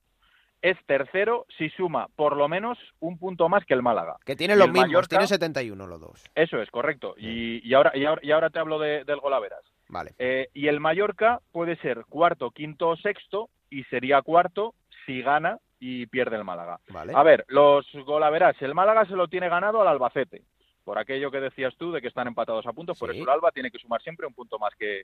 Es tercero si suma por lo menos un punto más que el Málaga. Que tienen Y los mismos, Mallorca- tienen 71 los dos. Eso es, correcto. Y, y ahora, y, ahora, y ahora te hablo de- del Golaveras. Vale. Eh, y el Mallorca puede ser cuarto, quinto o sexto y sería cuarto si gana y pierde el Málaga. Vale. A ver, los golaveras, el Málaga se lo tiene ganado al Albacete, por aquello que decías tú de que están empatados a puntos, por Sí. eso el Alba tiene que sumar siempre un punto más que,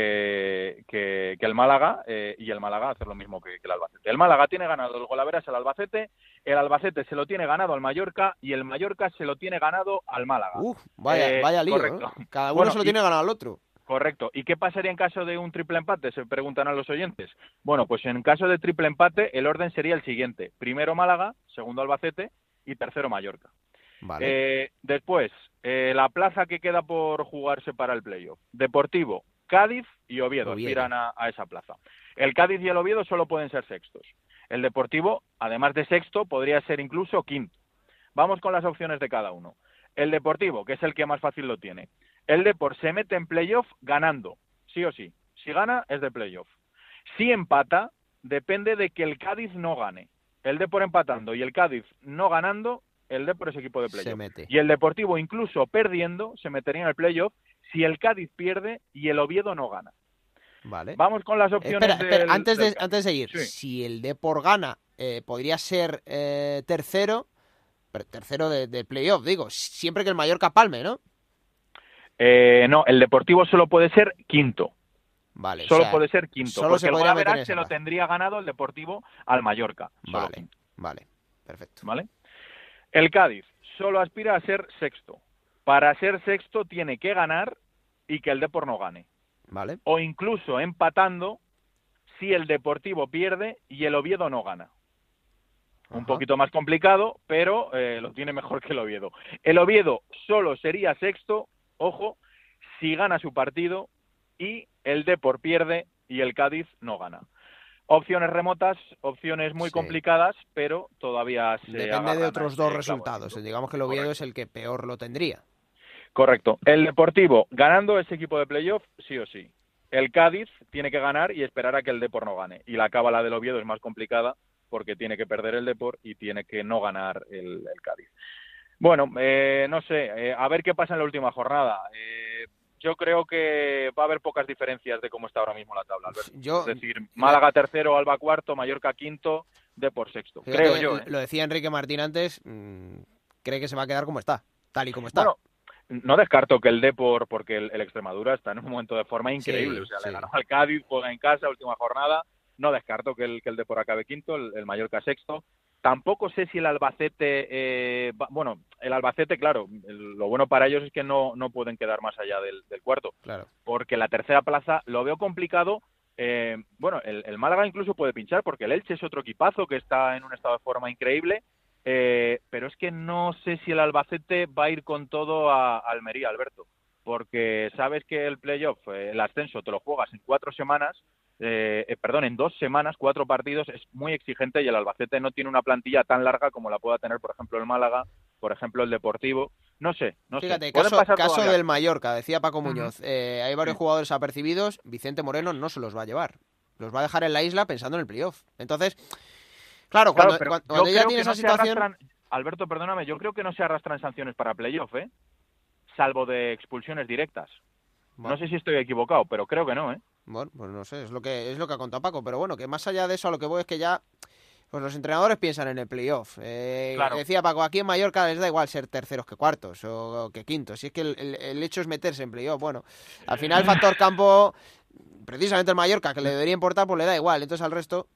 que, que- que el Málaga eh, y el Málaga hacer lo mismo que, que el Albacete. El Málaga tiene ganado el golaveras al Albacete, el Albacete se lo tiene ganado al Mallorca y el Mallorca se lo tiene ganado al Málaga. Uf, vaya, Eh, vaya lío, correcto. ¿eh? Cada uno Bueno, se lo y- tiene ganado al otro. Correcto. ¿Y qué pasaría en caso de un triple empate? Se preguntan a los oyentes. Bueno, pues en caso de triple empate, el orden sería el siguiente. Primero Málaga, segundo Albacete y tercero Mallorca. Vale. Eh, después, eh, la plaza que queda por jugarse para el playoff. Deportivo, Cádiz y Oviedo, Oviedo. aspiran a, a esa plaza. El Cádiz y el Oviedo solo pueden ser sextos. El Deportivo, además de sexto, podría ser incluso quinto. Vamos con las opciones de cada uno. El Deportivo, que es el que más fácil lo tiene. El Depor se mete en playoff ganando, sí o sí. Si gana, es de playoff. Si empata, depende de que el Cádiz no gane. El Depor empatando y el Cádiz no ganando, el Depor es equipo de se playoff. mete. Y el Deportivo, incluso perdiendo, se metería en el playoff si el Cádiz pierde y el Oviedo no gana. Vale. Vamos con las opciones Espera, espera, del- antes, de, del antes de seguir, Sí. si el Depor gana, eh, podría ser eh, tercero, pero tercero de, de playoff, digo, siempre que el Mallorca palme, ¿no? Eh, no, el Deportivo solo puede ser quinto. Vale. o Solo sea, puede ser quinto. solo porque se el esa se lo tendría ganado el Deportivo al Mallorca. Vale, vale, perfecto. ¿vale? El Cádiz solo aspira a ser sexto. Para ser sexto tiene que ganar y que el Depor no gane. Vale, O incluso empatando si el Deportivo pierde y el Oviedo no gana. Un poquito más complicado, pero eh, lo tiene mejor que el Oviedo. El Oviedo solo sería sexto, ojo, si gana su partido y el Depor pierde y el Cádiz no gana. Opciones remotas, opciones muy Sí. complicadas, pero todavía se depende de otros dos resultados. Digamos que el Oviedo Correcto. es el que peor lo tendría. Correcto. El Deportivo ganando ese equipo de playoff, sí o sí. El Cádiz tiene que ganar y esperar a que el Depor no gane. Y la cábala del Oviedo es más complicada porque tiene que perder el Depor y tiene que no ganar el, el Cádiz. Bueno, eh, no sé, eh, a ver qué pasa en la última jornada. Eh, yo creo que va a haber pocas diferencias de cómo está ahora mismo la tabla, Alberto. Yo, Es decir, Málaga tercero, Alba cuarto, Mallorca quinto, Depor sexto. fíjate, creo yo. ¿eh? lo decía Enrique Martín antes, mm, cree que se va a quedar como está, tal y como está. Bueno, no descarto que el Depor, porque el, el Extremadura está en un momento de forma increíble. Sí, o sea, sí. le ganó al Cádiz, juega en casa, última jornada. No descarto que el, que el Depor acabe quinto, el, el Mallorca sexto. Tampoco sé si el Albacete, eh, bueno, el Albacete, claro, lo bueno para ellos es que no, no pueden quedar más allá del, del cuarto, claro. porque la tercera plaza lo veo complicado. eh, bueno, el, el Málaga incluso puede pinchar, porque el Elche es otro equipazo que está en un estado de forma increíble. Eh, pero es que no sé si el Albacete va a ir con todo a Almería, Alberto, porque sabes que el playoff, eh, el ascenso, te lo juegas en cuatro semanas, eh, eh, perdón, en dos semanas, cuatro partidos, es muy exigente y el Albacete no tiene una plantilla tan larga como la pueda tener, por ejemplo, el Málaga, por ejemplo, el Deportivo. No sé, no Fíjate, sé. Caso, pasar caso del Mallorca, decía Paco. Muñoz, eh, hay varios jugadores apercibidos, Vicente Moreno no se los va a llevar, los va a dejar en la isla pensando en el playoff. Entonces, claro, Claro, cuando, ya tiene esa no se situación... arrastran- Alberto, perdóname, yo creo que no se arrastran sanciones para playoff, ¿eh? Salvo de expulsiones directas. No sé si estoy equivocado, pero creo que no, ¿eh? Bueno, pues no sé, es lo que es lo que ha contado Paco, pero bueno, que más allá de eso a lo que voy es que ya pues los entrenadores piensan en el playoff. Eh, Decía Paco, aquí en Mallorca les da igual ser terceros que cuartos o, que quintos. Si es que el, hecho es meterse en playoff. Bueno, al final el factor campo, precisamente el Mallorca, que le debería importar, pues le da igual. Entonces al resto...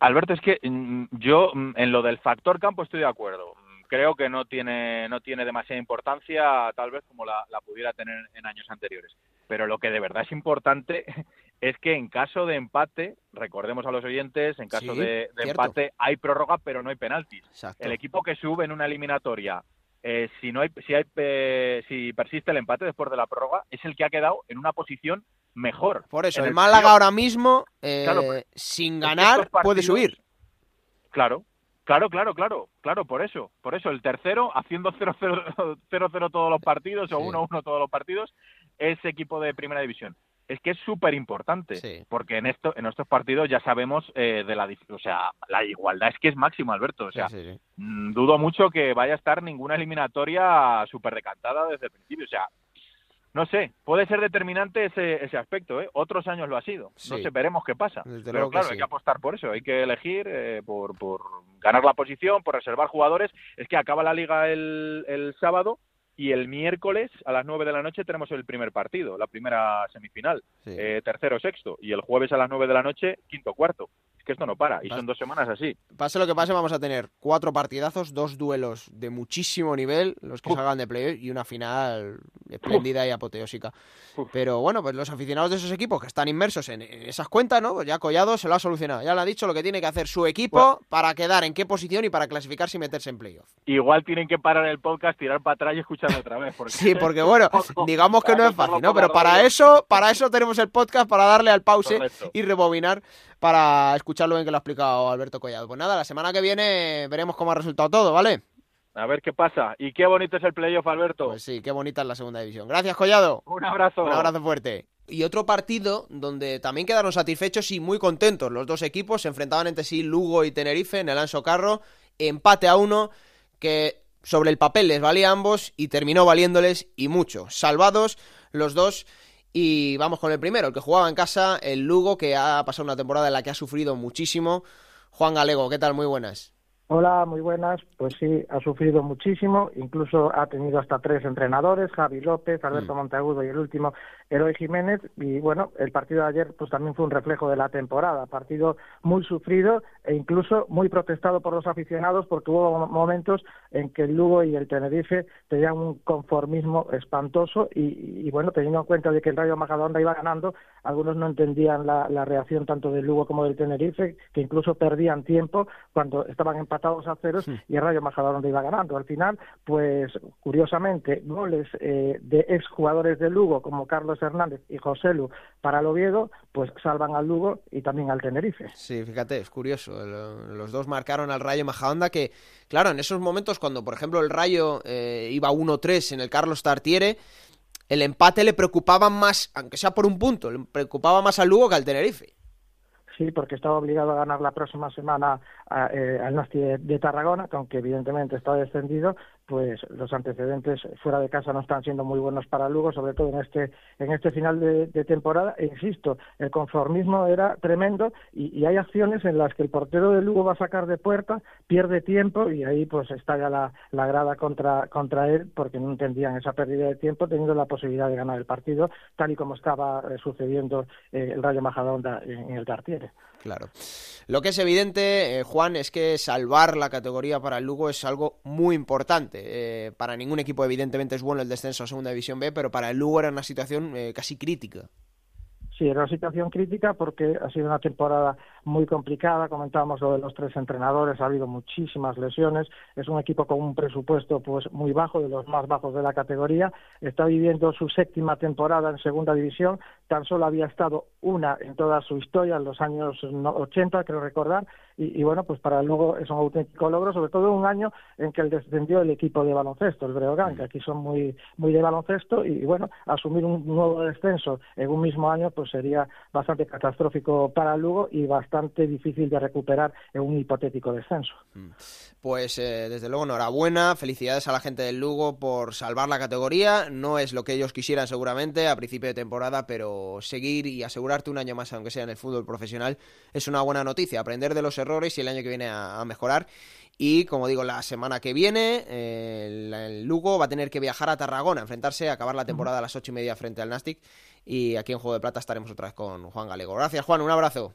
Alberto, es que mm, yo mm, en lo del factor campo estoy de acuerdo. Creo que no tiene, no tiene demasiada importancia, tal vez como la, la pudiera tener en años anteriores. Pero lo que de verdad es importante es que en caso de empate, recordemos a los oyentes, en caso de, empate hay prórroga, pero no hay penaltis. El equipo que sube en una eliminatoria, eh, si no hay, si hay, eh, si persiste el empate después de la prórroga, es el que ha quedado en una posición mejor. Por eso, el, Málaga ahora mismo, eh, sin ganar, puede subir. Claro, Claro, claro, claro, claro, por eso, por eso el tercero haciendo 0-0 todos los partidos o 1-1 todos los partidos es equipo de primera división. Es que es súper importante, porque en esto, en estos partidos ya sabemos eh, de la, o sea, la igualdad es que es máximo, Alberto, o sea, mm, dudo mucho que vaya a estar ninguna eliminatoria súper decantada desde el principio, o sea, no sé, puede ser determinante ese, ese aspecto, ¿eh? Otros años lo ha sido, no sé, veremos qué pasa, pero claro, hay que apostar por eso, hay que elegir eh, por, por ganar la posición, por reservar jugadores, es que acaba la liga el, el sábado y el miércoles a las 9 de la noche tenemos el primer partido, la primera semifinal, eh, tercero, sexto, y el jueves a las 9 de la noche, quinto, cuarto. Que esto no para, y son dos semanas así. Pase lo que pase, vamos a tener cuatro partidazos, dos duelos de muchísimo nivel, los que salgan de play y una final espléndida y apoteósica. Pero bueno, pues los aficionados de esos equipos que están inmersos en, esas cuentas, ¿no? Pues ya Collado se lo ha solucionado, ya le ha dicho lo que tiene que hacer su equipo para quedar en qué posición y para clasificarse y meterse en playoff. Igual tienen que parar el podcast, tirar para atrás y escuchar otra vez. Sí, porque bueno, digamos que no es fácil, ¿no? Pero para eso, para eso tenemos el podcast, para darle al pause y rebobinar para escucharlo bien que lo ha explicado Alberto Collado. Pues nada, la semana que viene veremos cómo ha resultado todo, ¿vale? A ver qué pasa. Y qué bonito es el playoff, Alberto. Pues sí, qué bonita es la segunda división. Gracias, Collado. Un abrazo. Un abrazo fuerte. Y otro partido donde también quedaron satisfechos y muy contentos los dos equipos. Se enfrentaban entre sí Lugo y Tenerife en el Anso Carro. Empate a uno que sobre el papel les valía a ambos y terminó valiéndoles y mucho. Salvados los dos. Y vamos con el primero, el que jugaba en casa, el Lugo, que ha pasado una temporada en la que ha sufrido muchísimo. Juan Galego, ¿qué tal? Muy buenas. Hola, muy buenas. Pues sí, ha sufrido muchísimo, incluso ha tenido hasta tres entrenadores, Javi López, Alberto mm. Monteagudo y el último, Eloy Jiménez. Y bueno, el partido de ayer pues también fue un reflejo de la temporada, partido muy sufrido e incluso muy protestado por los aficionados porque hubo momentos en que el Lugo y el Tenerife tenían un conformismo espantoso y, bueno, teniendo en cuenta de que el Rayo Majadahonda iba ganando, algunos no entendían la, reacción tanto del Lugo como del Tenerife, que incluso perdían tiempo cuando estaban empatados a ceros y el Rayo Majadahonda iba ganando. Al final, pues curiosamente, goles eh, de exjugadores de Lugo como Carlos Hernández y José Lu para el Oviedo, pues salvan al Lugo y también al Tenerife. Sí, fíjate, es curioso. Los dos marcaron al Rayo Majadahonda que, claro, en esos momentos cuando, por ejemplo, el Rayo eh, iba 1-3 en el Carlos Tartiere, el empate le preocupaba más, aunque sea por un punto, le preocupaba más al Lugo que al Tenerife. Sí, porque estaba obligado a ganar la próxima semana eh, al Nasti de, Tarragona, que aunque evidentemente está descendido, pues los antecedentes fuera de casa no están siendo muy buenos para Lugo, sobre todo en este en este final de, temporada. E insisto, el conformismo era tremendo y, hay acciones en las que el portero de Lugo va a sacar de puerta, pierde tiempo y ahí pues estalla la, la grada contra contra él porque no entendían esa pérdida de tiempo teniendo la posibilidad de ganar el partido tal y como estaba eh, sucediendo eh, el Rayo Majadahonda en, el Tartiere. Claro. Lo que es evidente, eh, Juan, es que salvar la categoría para el Lugo es algo muy importante. Eh, para ningún equipo, evidentemente, es bueno el descenso a Segunda División B, pero para el Lugo era una situación eh, casi crítica. Sí, era una situación crítica porque ha sido una temporada muy complicada. Comentábamos lo de los tres entrenadores, ha habido muchísimas lesiones. Es un equipo con un presupuesto pues muy bajo, de los más bajos de la categoría. Está viviendo su séptima temporada en segunda división. Tan solo había estado una en toda su historia, en los años 80, creo recordar. Y, bueno, pues para luego es un auténtico logro, sobre todo un año en que descendió el equipo de baloncesto, el Breogán, que aquí son muy, muy de baloncesto. Y, bueno, asumir un nuevo descenso en un mismo año, pues sería bastante catastrófico para Lugo y bastante difícil de recuperar en un hipotético descenso. Mm. Pues eh, desde luego enhorabuena, felicidades a la gente del Lugo por salvar la categoría. No es lo que ellos quisieran seguramente a principio de temporada, pero seguir y asegurarte un año más, aunque sea en el fútbol profesional, es una buena noticia. Aprender de los errores y el año que viene a, mejorar. Y como digo, la semana que viene eh, el, Lugo va a tener que viajar a Tarragona, enfrentarse, a acabar la temporada a las ocho y media frente al Nastic. Y aquí en Juego de Plata estaremos otra vez con Juan Galego. Gracias, Juan. Un abrazo.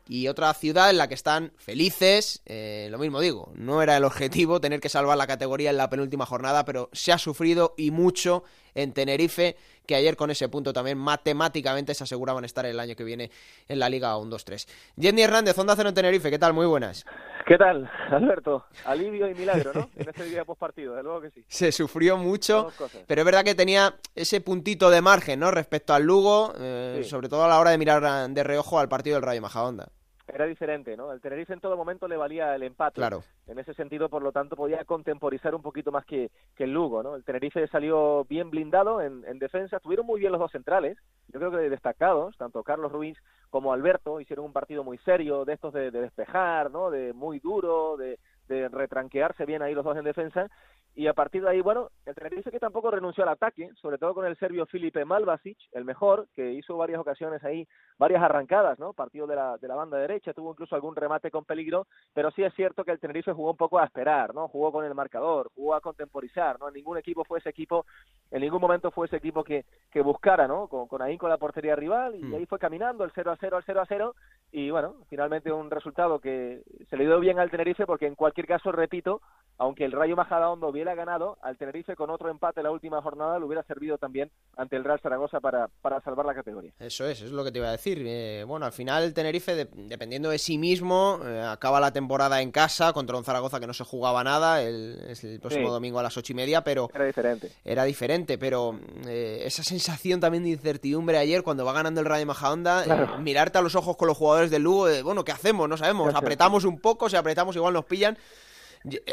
Y otra ciudad en la que están felices, eh, lo mismo digo, no era el objetivo tener que salvar la categoría en la penúltima jornada, pero se ha sufrido y mucho en Tenerife, que ayer con ese punto también matemáticamente se aseguraban estar el año que viene en la Liga 1-2-3. Jenny Hernández, Onda Cero en Tenerife, ¿qué tal? Muy buenas. ¿Qué tal, Alberto? Alivio y milagro, ¿no? En ese día postpartido, de luego que sí. Se sufrió mucho, pero es verdad que tenía ese puntito de margen, ¿no? Respecto al Lugo, eh, sobre todo a la hora de mirar de reojo al partido del Rayo Majadahonda era diferente, ¿no? El Tenerife en todo momento le valía el empate. Claro. En ese sentido, por lo tanto, podía contemporizar un poquito más que, que el Lugo, ¿no? El Tenerife salió bien blindado en, en defensa, estuvieron muy bien los dos centrales, yo creo que destacados, tanto Carlos Ruiz como Alberto, hicieron un partido muy serio, de estos de, de despejar, ¿no? De muy duro, de, de retranquearse bien ahí los dos en defensa, y a partir de ahí, bueno, el Tenerife que tampoco renunció al ataque, sobre todo con el serbio Filipe Malvasic, el mejor, que hizo varias ocasiones ahí, varias arrancadas, ¿no? Partido de la, de la banda derecha, tuvo incluso algún remate con peligro, pero sí es cierto que el Tenerife jugó un poco a esperar, ¿no? Jugó con el marcador, jugó a contemporizar, ¿no? Ningún equipo fue ese equipo, en ningún momento fue ese equipo que, que buscara, ¿no? Con, con ahí con la portería rival, y mm. ahí fue caminando el 0 a 0 al 0 a 0, y bueno, finalmente un resultado que se le dio bien al Tenerife, porque en cualquier caso, repito, aunque el Rayo Majadahonda hubiera ganado, al Tenerife con otro empate la última jornada le hubiera servido también ante el Real Zaragoza para, para salvar la categoría. Eso es, es lo que te iba a decir. Eh, bueno, al final el Tenerife, dependiendo de sí mismo, eh, acaba la temporada en casa contra un Zaragoza que no se jugaba nada, el, es el próximo domingo a las ocho y media, pero... Era diferente. Era diferente, pero eh, esa sensación también de incertidumbre ayer cuando va ganando el Rayo Majadahonda, mirarte a los ojos con los jugadores del Lugo, bueno, ¿qué hacemos? No sabemos, apretamos un poco, si apretamos igual nos pillan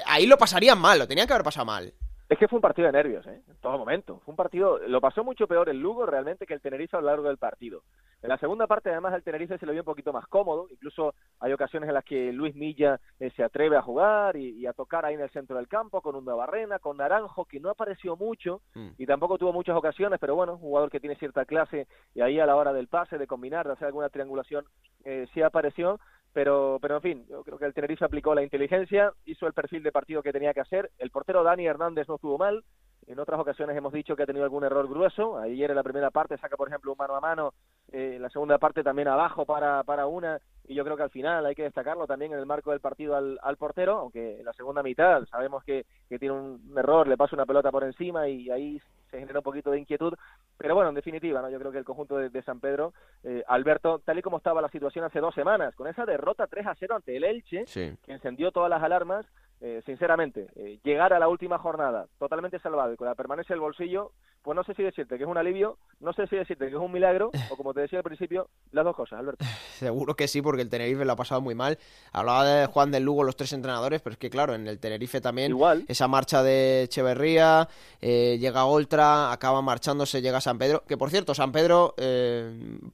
ahí lo pasarían mal, lo tenían que haber pasado mal. Es que fue un partido de nervios, ¿eh? En todo momento. Fue un partido, lo pasó mucho peor el Lugo realmente que el Tenerife a lo largo del partido. En la segunda parte, además, el Tenerife se lo vio un poquito más cómodo. Incluso hay ocasiones en las que Luis Milla eh, se atreve a jugar y, a tocar ahí en el centro del campo con una barrena, con Naranjo, que no apareció mucho mm. y tampoco tuvo muchas ocasiones, pero bueno, un jugador que tiene cierta clase y ahí a la hora del pase, de combinar, de hacer alguna triangulación, eh, sí apareció pero, pero en fin, yo creo que el Tenerife aplicó la inteligencia, hizo el perfil de partido que tenía que hacer. El portero Dani Hernández no estuvo mal. En otras ocasiones hemos dicho que ha tenido algún error grueso. Ayer en la primera parte saca, por ejemplo, un mano a mano. Eh, la segunda parte también abajo para, para una. Y yo creo que al final hay que destacarlo también en el marco del partido al, al portero, aunque en la segunda mitad sabemos que, que tiene un error, le pasa una pelota por encima y ahí se genera un poquito de inquietud. Pero bueno, en definitiva, ¿no? yo creo que el conjunto de, San Pedro, eh, Alberto, tal y como estaba la situación hace dos semanas, con esa derrota 3 a 0 ante el Elche, que encendió todas las alarmas, eh, sinceramente, eh, llegar a la última jornada totalmente salvado y con la permanencia del bolsillo, pues no sé si decirte que es un alivio, no sé si decirte que es un milagro, o como te decía al principio, las dos cosas, Alberto. Seguro que sí, porque el Tenerife lo ha pasado muy mal. Hablaba de Juan del Lugo, los tres entrenadores, pero es que claro, en el Tenerife también, Igual. esa marcha de Echeverría, eh, llega Oltra, acaba marchándose, llega San Pedro, que por cierto, San Pedro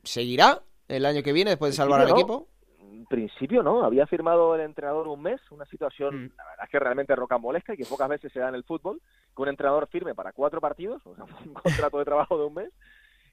seguirá el año que viene después de salvar al equipo principio no, había firmado el entrenador un mes, una situación, mm. la verdad es que realmente rocambolesca y que pocas veces se da en el fútbol, que un entrenador firme para cuatro partidos, o sea, un contrato de trabajo de un mes,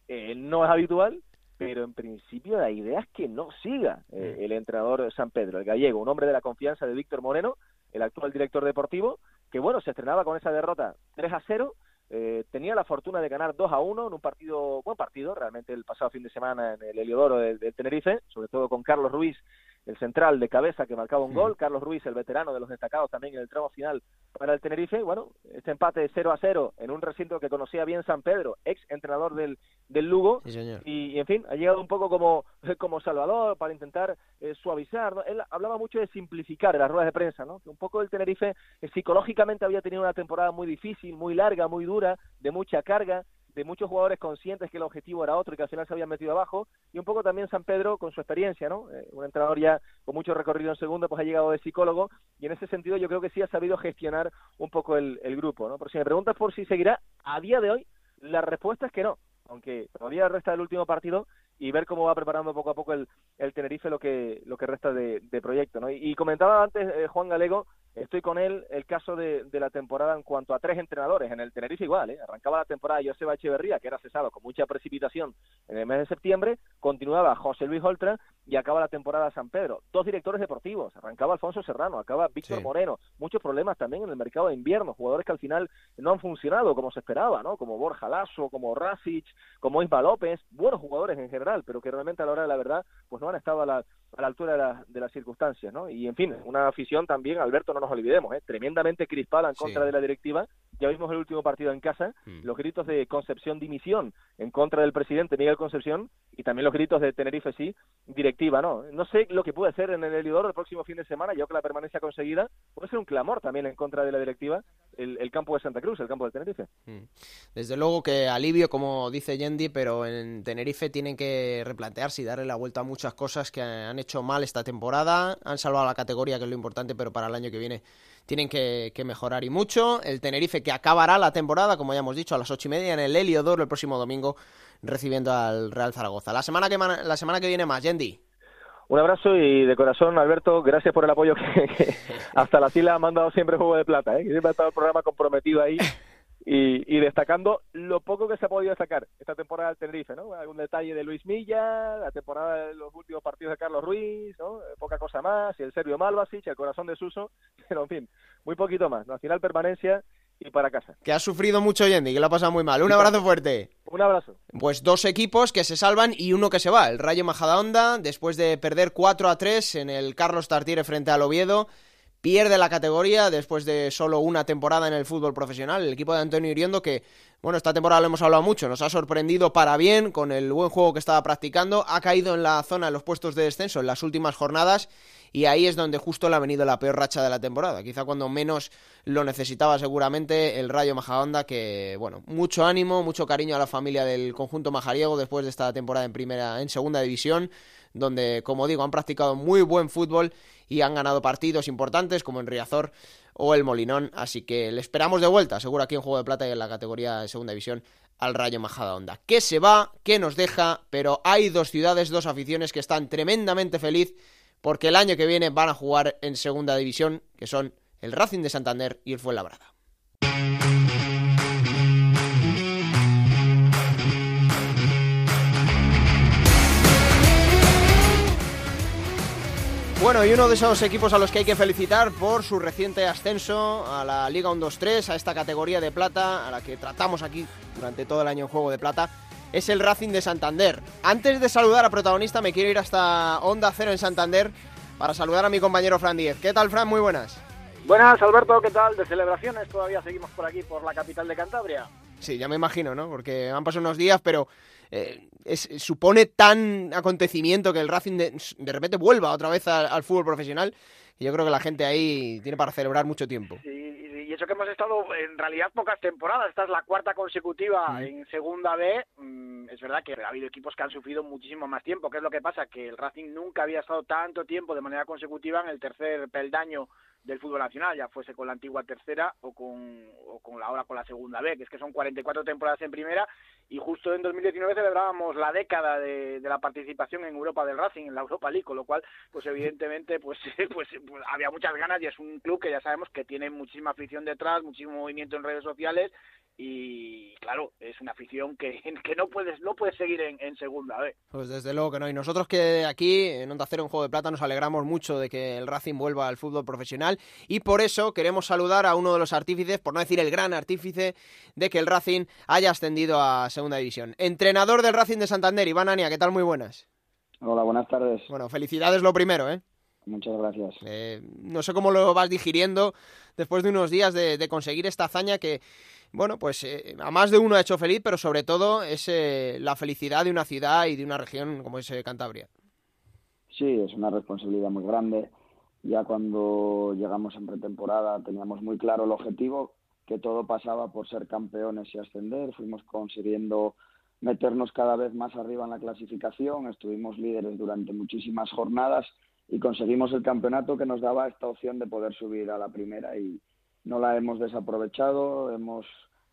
eh, no es habitual, pero en principio la idea es que no siga eh, mm. el entrenador San Pedro, el gallego, un hombre de la confianza de Víctor Moreno, el actual director deportivo, que bueno, se estrenaba con esa derrota 3 a 0, eh, tenía la fortuna de ganar 2 a 1 en un partido, buen partido, realmente el pasado fin de semana en el Heliodoro del, Tenerife, sobre todo con Carlos Ruiz, el central de cabeza que marcaba un gol, Carlos Ruiz, el veterano de los destacados también en el tramo final para el Tenerife. Bueno, este empate 0 a 0 en un recinto que conocía bien San Pedro, ex entrenador del, del Lugo. y, en fin, ha llegado un poco como, como Salvador para intentar eh, suavizar. Él hablaba mucho de simplificar en las ruedas de prensa, ¿no? que un poco el Tenerife eh, psicológicamente había tenido una temporada muy difícil, muy larga, muy dura, de mucha carga de muchos jugadores conscientes que el objetivo era otro y que al final se habían metido abajo, y un poco también San Pedro con su experiencia, ¿no? Eh, un entrenador ya con mucho recorrido en segundo, pues ha llegado de psicólogo, y en ese sentido yo creo que sí ha sabido gestionar un poco el, grupo, ¿no? Por si me preguntas por si seguirá, a día de hoy, la respuesta es que no. aunque todavía resta el último partido y ver cómo va preparando poco a poco el, el Tenerife lo que lo que resta de, proyecto. ¿no? Y, comentaba antes eh, Juan Galego, estoy con él, el caso de, de, la temporada en cuanto a tres entrenadores. En el Tenerife igual, ¿eh? arrancaba la temporada Joseba Echeverría, que era cesado con mucha precipitación en el mes de septiembre, continuaba José Luis Oltra y acaba la temporada San Pedro. Dos directores deportivos, arrancaba Alfonso Serrano, acaba Víctor Moreno. Muchos problemas también en el mercado de invierno, jugadores que al final no han funcionado como se esperaba, ¿no? como Borja Lasso, como Rasic, como Isma López, buenos jugadores en general pero que realmente a la hora de la verdad pues no han estado a la, a la altura de, las circunstancias, ¿no? Y en fin, una afición también, Alberto, no nos olvidemos, ¿eh? tremendamente crispada en contra de la directiva. Ya vimos el último partido en casa, mm. los gritos de Concepción dimisión en contra del presidente Miguel Concepción y también los gritos de Tenerife sí, directiva, ¿no? No sé lo que puede ser en el Elidor el próximo fin de semana, yo que la permanencia conseguida puede ser un clamor también en contra de la directiva el, campo de Santa Cruz, el campo de Tenerife. Mm. Desde luego que alivio, como dice Yendi, pero en Tenerife tienen que replantearse y darle la vuelta a muchas cosas que han hecho mal esta temporada. Han salvado la categoría, que es lo importante, pero para el año que viene tienen que, mejorar y mucho. El Tenerife que acabará la temporada, como ya hemos dicho, a las ocho y media en el Heliodoro el próximo domingo, recibiendo al Real Zaragoza. La semana que, la semana que viene más, Yendi. Un abrazo y de corazón, Alberto, gracias por el apoyo que, hasta la fila ha mandado siempre Juego de Plata, ¿eh? que siempre ha estado el programa comprometido ahí y, destacando lo poco que se ha podido sacar esta temporada del Tenerife, ¿no? Algún detalle de Luis Milla, la temporada de los últimos partidos de Carlos Ruiz, ¿no? Poca cosa más, y el serbio Malvasic, el corazón de Suso, pero en fin, muy poquito más. Nacional permanencia y para casa. Que ha sufrido mucho Yendi, que lo ha pasado muy mal. Un abrazo fuerte. Un abrazo. Pues dos equipos que se salvan y uno que se va. El Rayo Majadahonda, después de perder 4 a 3 en el Carlos Tartiere frente al Oviedo, pierde la categoría después de solo una temporada en el fútbol profesional. El equipo de Antonio Iriendo que, bueno, esta temporada lo hemos hablado mucho, nos ha sorprendido para bien con el buen juego que estaba practicando, ha caído en la zona de los puestos de descenso en las últimas jornadas y ahí es donde justo le ha venido la peor racha de la temporada. Quizá cuando menos lo necesitaba seguramente el Rayo Majadahonda, que bueno, mucho ánimo, mucho cariño a la familia del conjunto majariego después de esta temporada en primera, en segunda división, donde como digo han practicado muy buen fútbol y han ganado partidos importantes como en Riazor o el Molinón, así que le esperamos de vuelta, seguro aquí en Juego de Plata y en la categoría de segunda división al Rayo Majadahonda. Que se va, que nos deja, pero hay dos ciudades, dos aficiones que están tremendamente felices porque el año que viene van a jugar en segunda división, que son el Racing de Santander y el Fuenlabrada. Bueno, y uno de esos equipos a los que hay que felicitar por su reciente ascenso a la Liga 1-2-3, a esta categoría de plata, a la que tratamos aquí durante todo el año en Juego de Plata, es el Racing de Santander. Antes de saludar a protagonista, me quiero ir hasta Onda Cero en Santander para saludar a mi compañero Fran Díez. ¿Qué tal, Fran? Muy buenas. Buenas, Alberto, ¿qué tal? De celebraciones todavía seguimos por aquí, por la capital de Cantabria. Sí, ya me imagino, ¿no? Porque han pasado unos días, pero eh, supone tan acontecimiento que el Racing de, repente vuelva otra vez al, fútbol profesional. Y yo creo que la gente ahí tiene para celebrar mucho tiempo. Sí, y eso que hemos estado en realidad pocas temporadas, esta es la cuarta consecutiva en segunda B, mm, es verdad que ha habido equipos que han sufrido muchísimo más tiempo, ¿qué es lo que pasa? Que el Racing nunca había estado tanto tiempo de manera consecutiva en el tercer peldaño del fútbol nacional, ya fuese con la antigua tercera o con, o con la ahora con la segunda B, que es que son 44 temporadas en primera y justo en 2019 celebrábamos la década de, de la participación en Europa del Racing, en la Europa League, con lo cual, pues evidentemente, pues, pues, pues había muchas ganas y es un club que ya sabemos que tiene muchísima afición detrás, muchísimo movimiento en redes sociales y claro, es una afición que, que no puedes no puedes seguir en, en, segunda vez. Pues desde luego que no. Y nosotros que aquí en Onda Cero en Juego de Plata nos alegramos mucho de que el Racing vuelva al fútbol profesional y por eso queremos saludar a uno de los artífices, por no decir el gran artífice, de que el Racing haya ascendido a segunda división. Entrenador del Racing de Santander, Iván Ania, ¿qué tal? Muy buenas. Hola, buenas tardes. Bueno, felicidades lo primero, ¿eh? Muchas gracias. Eh, no sé cómo lo vas digiriendo después de unos días de, de conseguir esta hazaña que bueno, pues eh, a más de uno ha hecho feliz, pero sobre todo es eh, la felicidad de una ciudad y de una región como es eh, Cantabria. Sí, es una responsabilidad muy grande. Ya cuando llegamos en pretemporada teníamos muy claro el objetivo, que todo pasaba por ser campeones y ascender. Fuimos consiguiendo meternos cada vez más arriba en la clasificación, estuvimos líderes durante muchísimas jornadas y conseguimos el campeonato que nos daba esta opción de poder subir a la primera y, no la hemos desaprovechado, hemos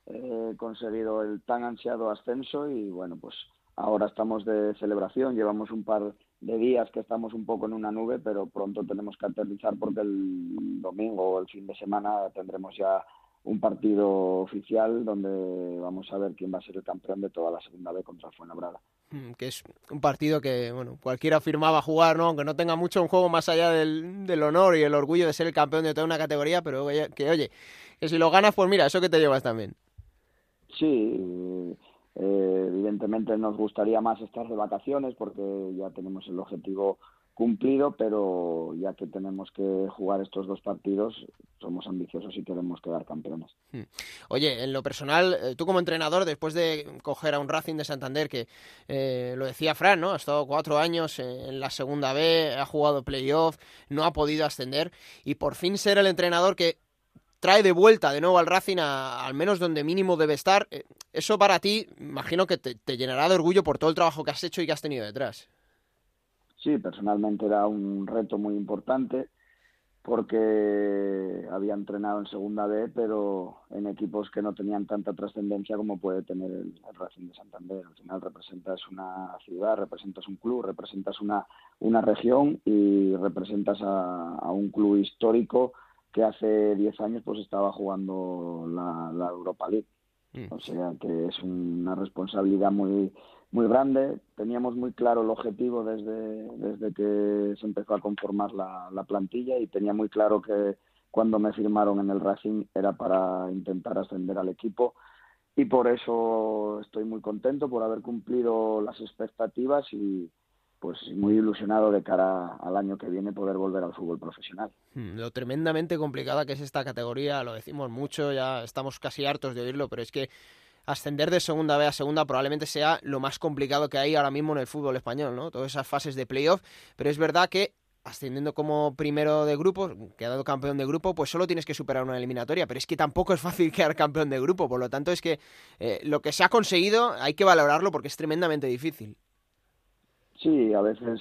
eh, conseguido el tan ansiado ascenso y bueno, pues ahora estamos de celebración, llevamos un par de días que estamos un poco en una nube, pero pronto tenemos que aterrizar porque el domingo o el fin de semana tendremos ya un partido oficial donde vamos a ver quién va a ser el campeón de toda la segunda B contra Fuenlabrada. Mm, que es un partido que, bueno, cualquiera afirmaba jugar, ¿no? Aunque no tenga mucho un juego más allá del, del honor y el orgullo de ser el campeón de toda una categoría, pero que, oye, que si lo ganas, pues mira, eso que te llevas también. Sí, eh, evidentemente nos gustaría más estar de vacaciones porque ya tenemos el objetivo cumplido, pero ya que tenemos que jugar estos dos partidos, somos ambiciosos y queremos quedar campeones. Hmm. Oye, en lo personal, eh, tú como entrenador, después de coger a un Racing de Santander, que eh, lo decía Fran, ¿no? Ha estado cuatro años en la segunda B, ha jugado playoff, no ha podido ascender, y por fin ser el entrenador que trae de vuelta de nuevo al Racing al menos donde mínimo debe estar. Eh, eso para ti, imagino que te, llenará de orgullo por todo el trabajo que has hecho y que has tenido detrás. Sí, personalmente era un reto muy importante porque había entrenado en segunda B, pero en equipos que no tenían tanta trascendencia como puede tener el, Racing de Santander. Al final representas una ciudad, representas un club, representas una, una región y representas a, un club histórico que hace 10 años pues estaba jugando la, la Europa League. Mm. O sea que es una responsabilidad muy muy grande. Teníamos muy claro el objetivo desde, desde que se empezó a conformar la, la plantilla y tenía muy claro que cuando me firmaron en el Racing era para intentar ascender al equipo y por eso estoy muy contento por haber cumplido las expectativas y, pues muy ilusionado de cara al año que viene poder volver al fútbol profesional. Hmm, lo tremendamente complicada que es esta categoría, lo decimos mucho, ya estamos casi hartos de oírlo, pero es que ascender de segunda B a segunda probablemente sea lo más complicado que hay ahora mismo en el fútbol español, ¿no? Todas esas fases de playoff, pero es verdad que ascendiendo como primero de grupo, quedado campeón de grupo, pues solo tienes que superar una eliminatoria, pero es que tampoco es fácil quedar campeón de grupo, por lo tanto es que eh, lo que se ha conseguido hay que valorarlo porque es tremendamente difícil. Sí, a veces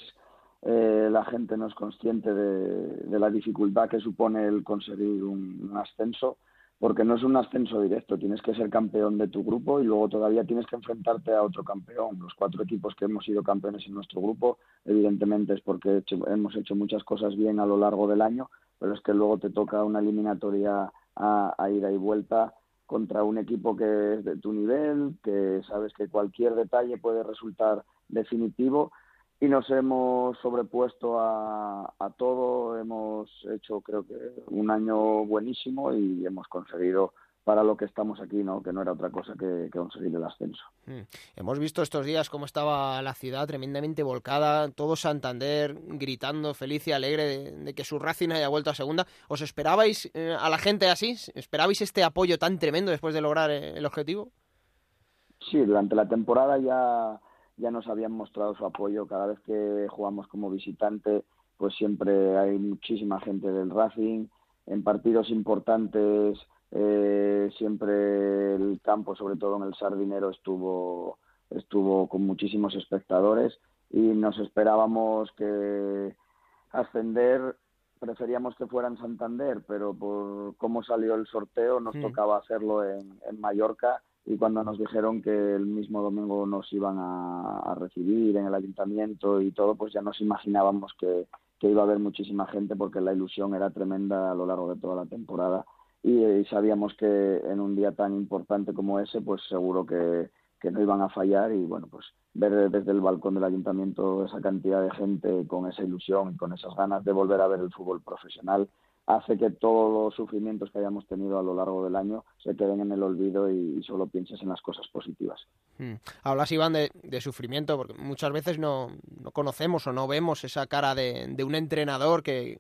eh, la gente no es consciente de, la dificultad que supone el conseguir un ascenso porque no es un ascenso directo, tienes que ser campeón de tu grupo y luego todavía tienes que enfrentarte a otro campeón. Los cuatro equipos que hemos sido campeones en nuestro grupo, evidentemente es porque hemos hecho muchas cosas bien a lo largo del año, pero es que luego te toca una eliminatoria a, a ida y vuelta contra un equipo que es de tu nivel, que sabes que cualquier detalle puede resultar definitivo y nos hemos sobrepuesto a, todo, hemos hecho creo que un año buenísimo y hemos conseguido para lo que estamos aquí, ¿no? que no era otra cosa que, conseguir el ascenso. Mm. Hemos visto estos días cómo estaba la ciudad tremendamente volcada, todo Santander gritando feliz y alegre de, que su Racing haya vuelto a segunda. ¿Os esperabais eh, a la gente así? ¿Esperabais este apoyo tan tremendo después de lograr eh, el objetivo? Sí, durante la temporada ya ya nos habían mostrado su apoyo. Cada vez que jugamos como visitante, pues siempre hay muchísima gente del Racing. En partidos importantes, eh, siempre el campo, sobre todo en el Sardinero, estuvo, estuvo con muchísimos espectadores y nos esperábamos que ascender preferíamos que fuera en Santander, pero por cómo salió el sorteo nos tocaba hacerlo en, en Mallorca y cuando nos dijeron que el mismo domingo nos iban a, recibir en el ayuntamiento y todo, pues ya nos imaginábamos que, iba a haber muchísima gente porque la ilusión era tremenda a lo largo de toda la temporada. Y, sabíamos que en un día tan importante como ese, pues seguro que, que no iban a fallar y bueno, pues ver desde el balcón del ayuntamiento esa cantidad de gente con esa ilusión y con esas ganas de volver a ver el fútbol profesional hace que todos los sufrimientos que hayamos tenido a lo largo del año se queden en el olvido y, solo pienses en las cosas positivas. Hmm. Hablas, Iván, de, sufrimiento, porque muchas veces no, conocemos o no vemos esa cara de, un entrenador que,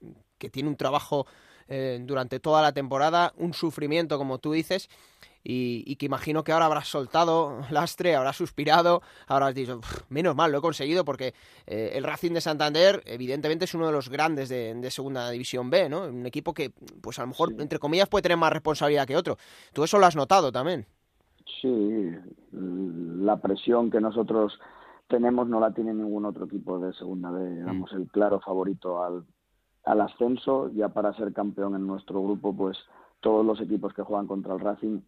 tiene un trabajo eh, durante toda la temporada, un sufrimiento, como tú dices, y, que imagino que ahora habrás soltado lastre, habrás suspirado, habrás dicho, menos mal, lo he conseguido porque eh, el Racing de Santander evidentemente es uno de los grandes de, Segunda División B, ¿no? Un equipo que, pues a lo mejor, entre comillas, puede tener más responsabilidad que otro. ¿Tú eso lo has notado también? Sí, la presión que nosotros tenemos no la tiene ningún otro equipo de Segunda B. Mm. Éramos el claro favorito al, al ascenso, ya para ser campeón en nuestro grupo, pues todos los equipos que juegan contra el Racing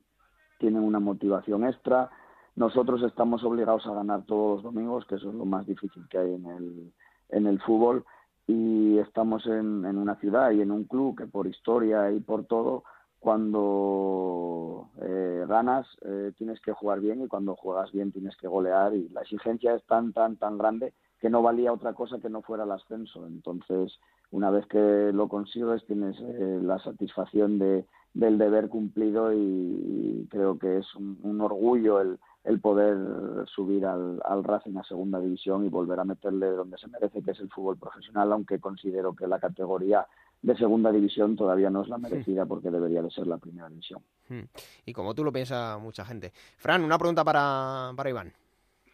tienen una motivación extra. Nosotros estamos obligados a ganar todos los domingos, que eso es lo más difícil que hay en el, en el fútbol, y estamos en, en una ciudad y en un club que por historia y por todo, cuando eh, ganas eh, tienes que jugar bien y cuando juegas bien tienes que golear y la exigencia es tan, tan, tan grande que no valía otra cosa que no fuera el ascenso. Entonces, una vez que lo consigues, tienes eh, la satisfacción de, del deber cumplido y, creo que es un, orgullo el, el, poder subir al, al, Racing a segunda división y volver a meterle donde se merece, que es el fútbol profesional, aunque considero que la categoría de segunda división todavía no es la merecida porque debería de ser la primera división. Hmm. Y como tú lo piensa mucha gente. Fran, una pregunta para, para Iván.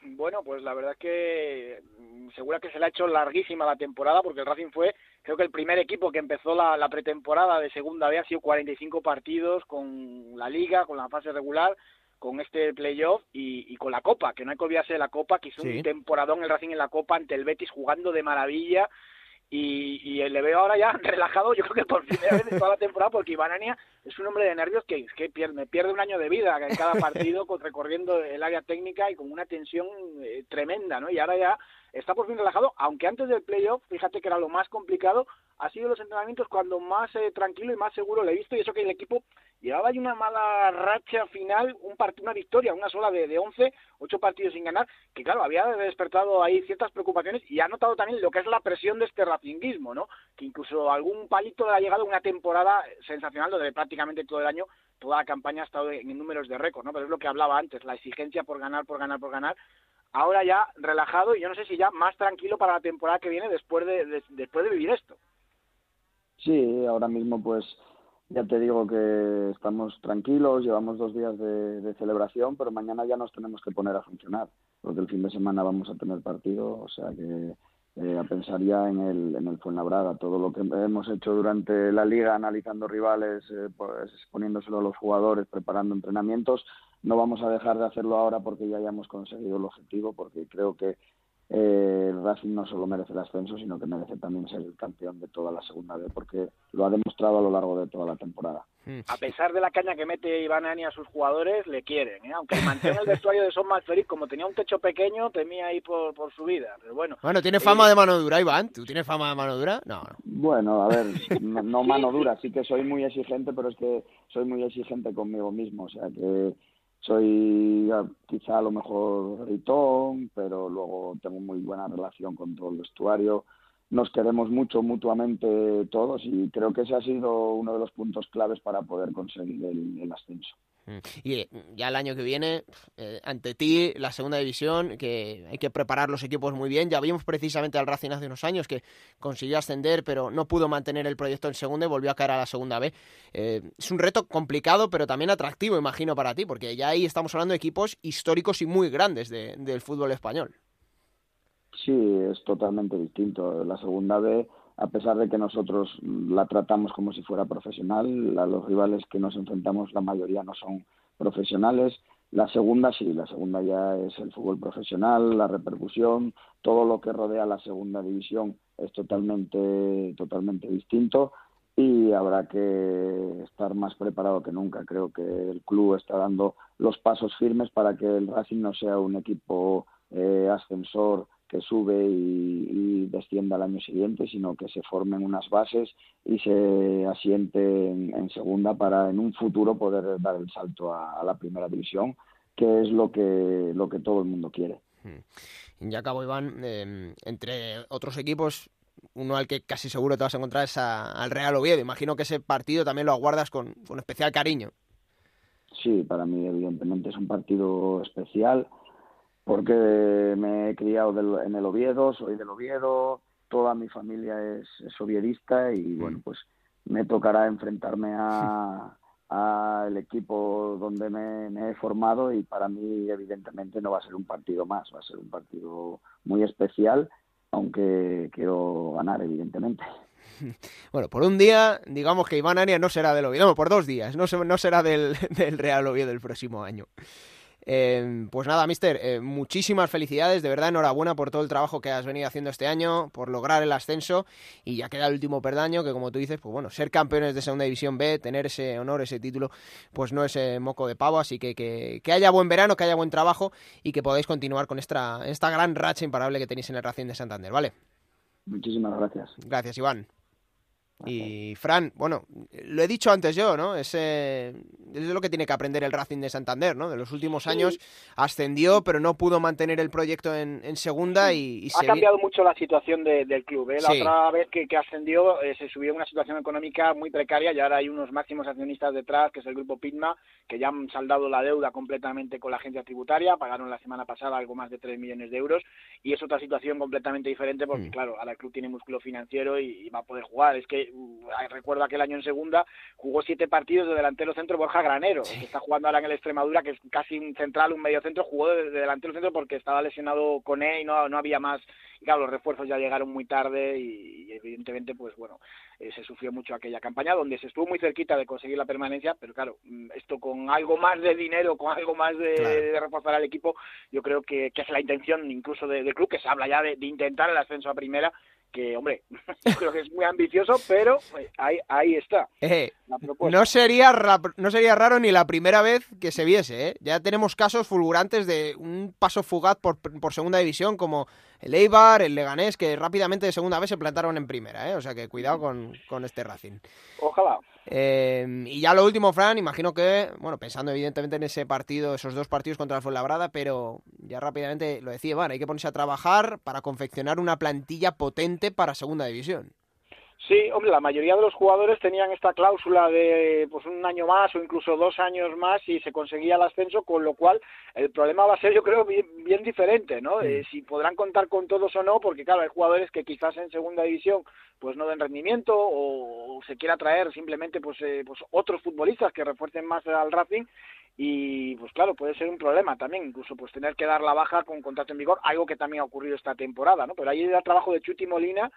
Bueno, pues la verdad es que mm, segura que se le ha hecho larguísima la temporada porque el Racing fue, creo que el primer equipo que empezó la, la pretemporada de segunda B ha sido 45 partidos con la liga, con la fase regular, con este playoff y, y con la Copa, que no hay que olvidarse de la Copa, que hizo un temporadón el Racing en la Copa ante el Betis jugando de maravilla. Y, y, le veo ahora ya relajado, yo creo que por primera vez en toda la temporada, porque Iván Ania es un hombre de nervios que, que pierde, pierde un año de vida en cada partido recorriendo el área técnica y con una tensión eh, tremenda, ¿no? Y ahora ya está por fin relajado, aunque antes del playoff, fíjate que era lo más complicado, ha sido los entrenamientos cuando más eh, tranquilo y más seguro le he visto, y eso que el equipo llevaba ahí una mala racha final, un una victoria, una sola de, de 11, ocho partidos sin ganar, que claro, había despertado ahí ciertas preocupaciones y ha notado también lo que es la presión de este racinguismo, ¿no? Que incluso algún palito le ha llegado una temporada sensacional donde prácticamente todo el año, toda la campaña ha estado en números de récord, ¿no? Pero es lo que hablaba antes, la exigencia por ganar, por ganar, por ganar, ahora ya relajado y yo no sé si ya más tranquilo para la temporada que viene después de, después de vivir esto. Sí, ahora mismo pues ya te digo que estamos tranquilos, llevamos dos días de, celebración, pero mañana ya nos tenemos que poner a funcionar, porque el fin de semana vamos a tener partido, o sea que eh, a pensar ya en el, en el Fuenlabrada, todo lo que hemos hecho durante la liga, analizando rivales, eh, pues, poniéndoselo a los jugadores, preparando entrenamientos, no vamos a dejar de hacerlo ahora porque ya hayamos conseguido el objetivo, porque creo que eh, el Racing no solo merece el ascenso, sino que merece también ser el campeón de toda la segunda vez, porque lo ha demostrado a lo largo de toda la temporada. Hmm. A pesar de la caña que mete Iván Ani a sus jugadores, le quieren, ¿eh? aunque mantenga el vestuario de Son feliz como tenía un techo pequeño, temía ahí por, por su vida, pero bueno. Bueno, ¿tiene fama de mano dura, Iván? ¿Tú tienes fama de mano dura? No, no. Bueno, a ver, no mano dura, sí que soy muy exigente, pero es que soy muy exigente conmigo mismo, o sea que soy quizá a lo mejor gritón, pero luego tengo muy buena relación con todo el vestuario. Nos queremos mucho mutuamente todos y creo que ese ha sido uno de los puntos claves para poder conseguir el ascenso. Mm. Y eh, ya el año que viene, eh, ante ti, la segunda división, que hay que preparar los equipos muy bien. Ya vimos precisamente al Racing hace unos años que consiguió ascender, pero no pudo mantener el proyecto en segunda y volvió a caer a la segunda B. Eh, es un reto complicado, pero también atractivo, imagino, para ti, porque ya ahí estamos hablando de equipos históricos y muy grandes del fútbol español. Sí, es totalmente distinto. La segunda B a pesar de que nosotros la tratamos como si fuera profesional, los rivales que nos enfrentamos la mayoría no son profesionales. La segunda sí, la segunda ya es el fútbol profesional, la repercusión, todo lo que rodea la segunda división es totalmente, totalmente distinto y habrá que estar más preparado que nunca. Creo que el club está dando los pasos firmes para que el Racing no sea un equipo eh, ascensor que sube y, descienda al año siguiente, sino que se formen unas bases y se asiente en, segunda para en un futuro poder dar el salto a, la primera división, que es lo que, lo que todo el mundo quiere. Hmm. Ya acabo, Iván, em, entre otros equipos, uno al que casi seguro te vas a encontrar es al Real Oviedo. Imagino que ese partido también lo aguardas con, con especial cariño. Sí, para mí evidentemente es un partido especial porque me he criado en el Oviedo, soy del Oviedo, toda mi familia es, oviedista y bueno, pues me tocará enfrentarme a, el equipo donde me, he formado y para mí evidentemente no va a ser un partido más, va a ser un partido muy especial, aunque quiero ganar evidentemente. Bueno, por un día, digamos que Iván Ania no será del Oviedo, no, por dos días, no, no será del, del Real Oviedo el próximo año. Eh, pues nada, mister, eh, muchísimas felicidades, de verdad enhorabuena por todo el trabajo que has venido haciendo este año, por lograr el ascenso y ya queda el último perdaño, que como tú dices, pues bueno, ser campeones de Segunda División B, tener ese honor, ese título, pues no es eh, moco de pavo, así que, que, que haya buen verano, que haya buen trabajo y que podáis continuar con esta, esta gran racha imparable que tenéis en el Racing de Santander, ¿vale? Muchísimas gracias. Gracias, Iván. Y Fran, bueno, lo he dicho antes yo, ¿no? Ese, es lo que tiene que aprender el Racing de Santander, ¿no? De los últimos años ascendió, pero no pudo mantener el proyecto en, en segunda y, y ha cambiado mucho la situación de- del club. ¿eh? La Sí. otra vez que, que ascendió eh, se subió a una situación económica muy precaria y ahora hay unos máximos accionistas detrás, que es el grupo Pitma, que ya han saldado la deuda completamente con la agencia tributaria, pagaron la semana pasada algo más de 3 millones de euros y es otra situación completamente diferente porque, Mm. claro, ahora el club tiene músculo financiero y, y va a poder jugar. Es que uh, recuerdo aquel año en segunda, jugó siete partidos de delantero centro Borja Granero, que está jugando ahora en el Extremadura, que es casi un central, un medio centro, jugó de, de delantero centro porque estaba lesionado con él y no, no había más. Y claro, los refuerzos ya llegaron muy tarde y, y evidentemente, pues bueno, eh, se sufrió mucho aquella campaña donde se estuvo muy cerquita de conseguir la permanencia, pero claro, mm, esto con algo más de dinero, con algo más de, Claro. de reforzar al equipo, yo creo que, que es la intención incluso de- del club, que se habla ya de, de intentar el ascenso a primera, que hombre, yo creo que es muy ambicioso, pero eh, ahí, ahí está. Eh, no sería, no sería raro ni la primera vez que se viese, ¿eh? Ya tenemos casos fulgurantes de un paso fugaz por, por segunda división, como el Eibar, el Leganés, que rápidamente de segunda vez se plantaron en primera, ¿eh? O sea que cuidado con, con este Racing. Ojalá. Eh, y ya lo último, Fran, imagino que, bueno, pensando evidentemente en ese partido, esos dos partidos contra el Fuenlabrada, pero ya rápidamente lo decía Iván, hay que ponerse a trabajar para confeccionar una plantilla potente para segunda división. Sí, hombre, la mayoría de los jugadores tenían esta cláusula de pues un año más o incluso dos años más y se conseguía el ascenso, con lo cual el problema va a ser, yo creo, bien, bien diferente, ¿no? Eh, si podrán contar con todos o no, porque claro, hay jugadores que quizás en segunda división pues no den rendimiento o, o se quiera traer simplemente pues, eh, pues otros futbolistas que refuercen más al Racing y pues claro, puede ser un problema también, incluso pues tener que dar la baja con contrato en vigor, algo que también ha ocurrido esta temporada, ¿no? Pero ahí el trabajo de Chuti Molina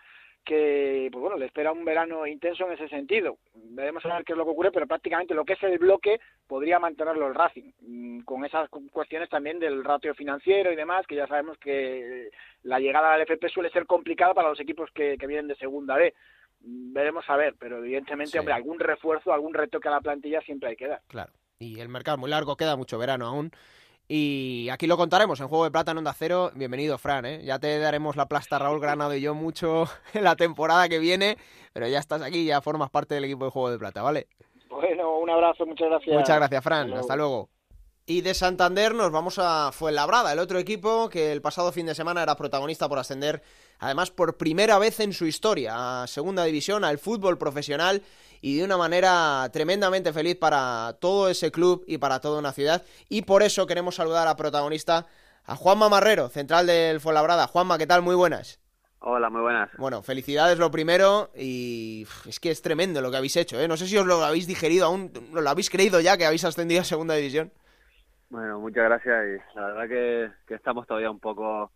que pues bueno le espera un verano intenso en ese sentido veremos a ver qué es lo que ocurre pero prácticamente lo que es el bloque podría mantenerlo el Racing mm, con esas cu- cuestiones también del ratio financiero y demás que ya sabemos que la llegada al FP suele ser complicada para los equipos que, que vienen de segunda B Mm, veremos a ver pero evidentemente Sí. hombre algún refuerzo algún retoque a la plantilla siempre hay que dar Claro. Y el mercado muy largo, queda mucho verano aún. Y aquí lo contaremos en Juego de Plata en Onda Cero. Bienvenido, Fran, ¿eh? Ya te daremos la plasta Raúl Granado y yo mucho en la temporada que viene, pero ya estás aquí, ya formas parte del equipo de Juego de Plata, ¿vale? bueno un abrazo muchas gracias Muchas gracias, Fran. Hasta luego. Hasta luego. Y de Santander nos vamos a Fuenlabrada, el otro equipo que el pasado fin de semana era protagonista por ascender, además por primera vez en su historia, a segunda división, al fútbol profesional y de una manera tremendamente feliz para todo ese club y para toda una ciudad. Y por eso queremos saludar a protagonista, a Juanma Marrero, central del Fuenlabrada. Juanma, ¿qué tal? Muy buenas. Hola, muy buenas. Bueno, felicidades lo primero y es que es tremendo lo que habéis hecho, ¿eh? No sé si os lo habéis digerido aún, ¿lo habéis creído ya que habéis ascendido a segunda división? Bueno, muchas gracias y la verdad que, que estamos todavía un poco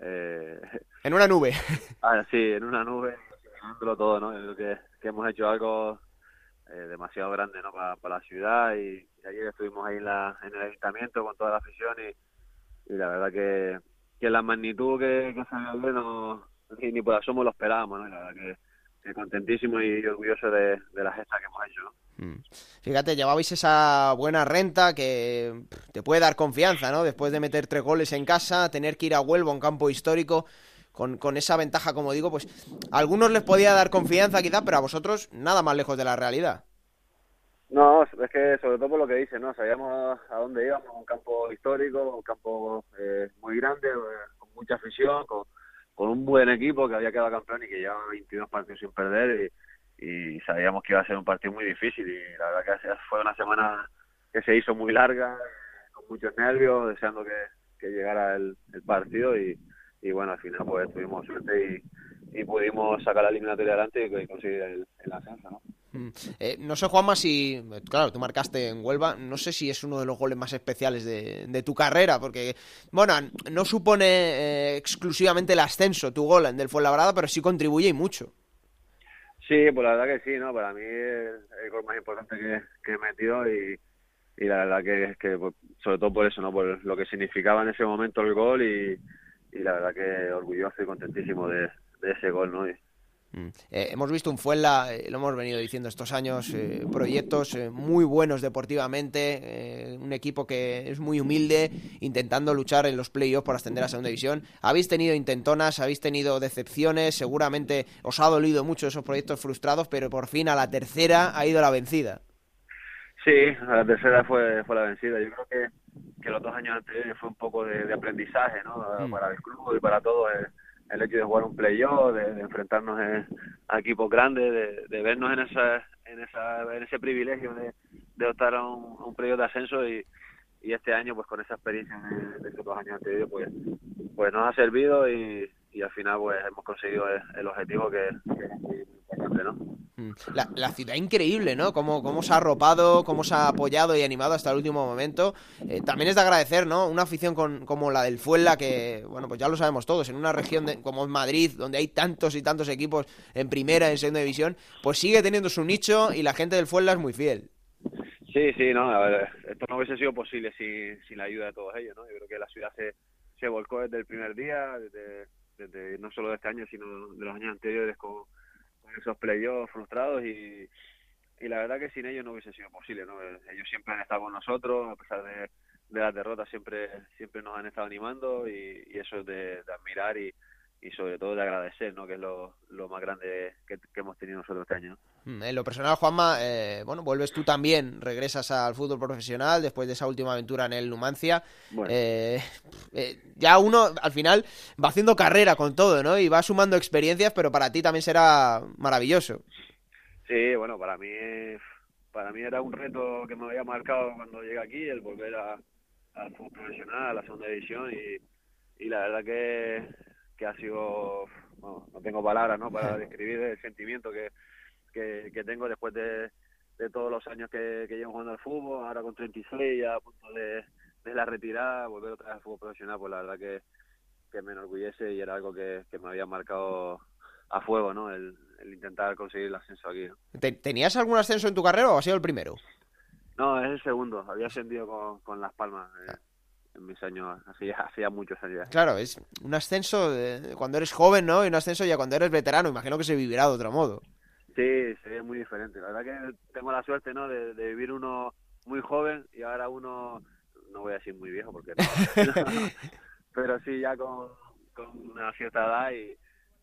eh, En una nube. así, en una nube, todo, ¿no? Creo que, hemos hecho algo eh, demasiado grande, ¿no? Para, para la ciudad y, ayer estuvimos ahí en, la, en el ayuntamiento con toda la afición y, la verdad que, que la magnitud que, que salió no ni, ni por asomo lo esperábamos, ¿no? La verdad que, que contentísimo y orgulloso de, de la gesta que hemos hecho, ¿no? Mm. Fíjate, llevabais esa buena renta que te puede dar confianza, ¿no? Después de meter tres goles en casa, tener que ir a Huelva, un campo histórico, con, con esa ventaja, como digo, pues a algunos les podía dar confianza quizá, pero a vosotros nada más lejos de la realidad. No, es que sobre todo por lo que dice, ¿no? Sabíamos a dónde íbamos, un campo histórico, un campo eh, muy grande, eh, con mucha afición, con, con un buen equipo que había quedado campeón y que llevaba 22 partidos sin perder y, sabíamos que iba a ser un partido muy difícil y la verdad que fue una semana que se hizo muy larga, con muchos nervios, deseando que, que llegara el, el partido y, y bueno, al final pues tuvimos suerte y, y pudimos sacar la eliminatoria adelante y, conseguir el, el ascenso, ¿no? Mm. Eh, no sé, Juanma, si. Claro, tú marcaste en Huelva. No sé si es uno de los goles más especiales de, de tu carrera, porque, bueno, no supone eh, exclusivamente el ascenso tu gol del Fuenlabrada, pero sí contribuye y mucho. Sí, pues la verdad que sí, ¿no? Para mí es el gol más importante que, que he metido y, y la verdad que, que pues, sobre todo por eso, ¿no? Por lo que significaba en ese momento el gol y, y la verdad que orgulloso y contentísimo de, ese gol, ¿no? Mm. Eh, hemos visto un Fuenla, eh, lo hemos venido diciendo estos años, eh, proyectos muy buenos deportivamente, un equipo que es muy humilde, intentando luchar en los playoffs por ascender a segunda división. Habéis tenido intentonas, habéis tenido decepciones, seguramente os ha dolido mucho esos proyectos frustrados, pero por fin a la tercera ha ido la vencida. Sí, la tercera fue, fue la vencida. Yo creo que, que los dos años anteriores fue un poco de, de aprendizaje, ¿no? Mm. Para el club y para todos. El, el hecho de jugar un playoff, de, de enfrentarnos en- a equipos grandes, de, de vernos en esa, en esa, en ese privilegio de, de optar a un, a un playoff de ascenso y, y este año, pues con esa experiencia de, de esos dos años anteriores, pues, pues nos ha servido y, y al final pues hemos conseguido el, el objetivo que, que es importante, ¿no? Mm. La, la ciudad increíble, ¿no? Cómo, cómo se ha arropado, cómo se ha apoyado y animado hasta el último momento. Eh, también es de agradecer, ¿no? Una afición con, como la del Fuenla, que, bueno, pues ya lo sabemos todos, en una región de- como es Madrid, donde hay tantos y tantos equipos en primera, en segunda división, pues sigue teniendo su nicho y la gente del Fuenla es muy fiel. Sí, sí, no, a ver, esto no hubiese sido posible sin, sin la ayuda de todos ellos, ¿no? Yo creo que la ciudad se, se volcó desde el primer día, desde, desde no solo de este año, sino de los años anteriores con, con esos playoffs frustrados y, y la verdad que sin ellos no hubiese sido posible, ¿no? Ellos siempre han estado con nosotros, a pesar de, de las derrotas siempre siempre nos han estado animando y, y eso es de, de admirar y, y sobre todo de agradecer, ¿no? Que es lo, lo más grande que, que hemos tenido nosotros este año. Mm, En lo personal, Juanma, eh, bueno, vuelves tú también, regresas al fútbol profesional después de esa última aventura en el Numancia. Bueno. Eh, eh, ya uno al final va haciendo carrera con todo, ¿no? Y va sumando experiencias, pero para ti también será maravilloso. Sí, bueno, para mí para mí era un reto que me había marcado cuando llegué aquí, el volver a, al fútbol profesional, a la segunda división y, y la verdad que, que ha sido, bueno, no tengo palabras ¿no? para describir el sentimiento que, que, que tengo después de, de todos los años que, que llevo jugando al fútbol, ahora con 36 ya a punto de, de la retirada, volver otra vez al fútbol profesional, pues la verdad que, que me enorgullece y era algo que, que me había marcado a fuego, ¿no? El, el intentar conseguir el ascenso aquí. ¿no? ¿Te- ¿Tenías algún ascenso en tu carrera o ha sido el primero? No, es el segundo. Había ascendido con, con Las Palmas eh, en mis años, hacía, hacía muchos años. ya. Claro, es un ascenso de- cuando eres joven, ¿no? Y un ascenso ya cuando eres veterano. Imagino que se vivirá de otro modo. Sí, sería muy diferente. La verdad que tengo la suerte, ¿no? De, de vivir uno muy joven y ahora uno, no voy a decir muy viejo porque no, pero sí ya con, con una cierta edad y,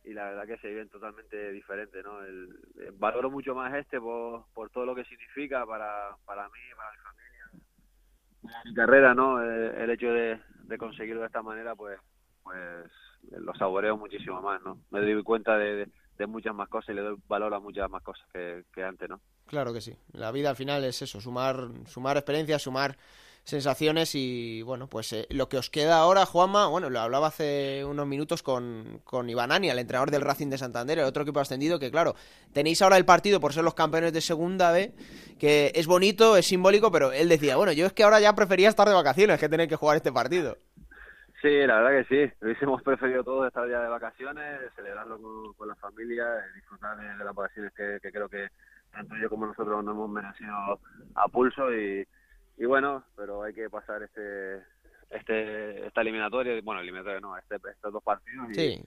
y la verdad que se viven totalmente diferente, ¿no? El, eh, valoro mucho más este por, por todo lo que significa para, para mí, para mi mi carrera, ¿no? Eh, el hecho de, de conseguirlo de esta manera, pues, pues lo saboreo muchísimo más, ¿no? Me doy cuenta de, de, muchas más cosas y le doy valor a muchas más cosas que, que antes, ¿no? Claro que sí. La vida al final es eso, sumar, sumar experiencias, sumar sensaciones y bueno, pues eh, lo que os queda ahora, Juanma, bueno, lo hablaba hace unos minutos con, con Iván Ani, el entrenador del Racing de Santander, el otro equipo ascendido, que claro, tenéis ahora el partido por ser los campeones de segunda B, que es bonito, es simbólico, pero él decía, bueno, yo es que ahora ya prefería estar de vacaciones que tener que jugar este partido. Sí, la verdad que sí. Hubiésemos preferido todos estar ya de vacaciones, celebrarlo con, con la familia, eh, disfrutar de, de las vacaciones que, creo que tanto yo como nosotros nos hemos merecido a pulso y, y bueno, pero hay que pasar este este esta eliminatoria, bueno, eliminatoria no, este, estos dos partidos y, Sí.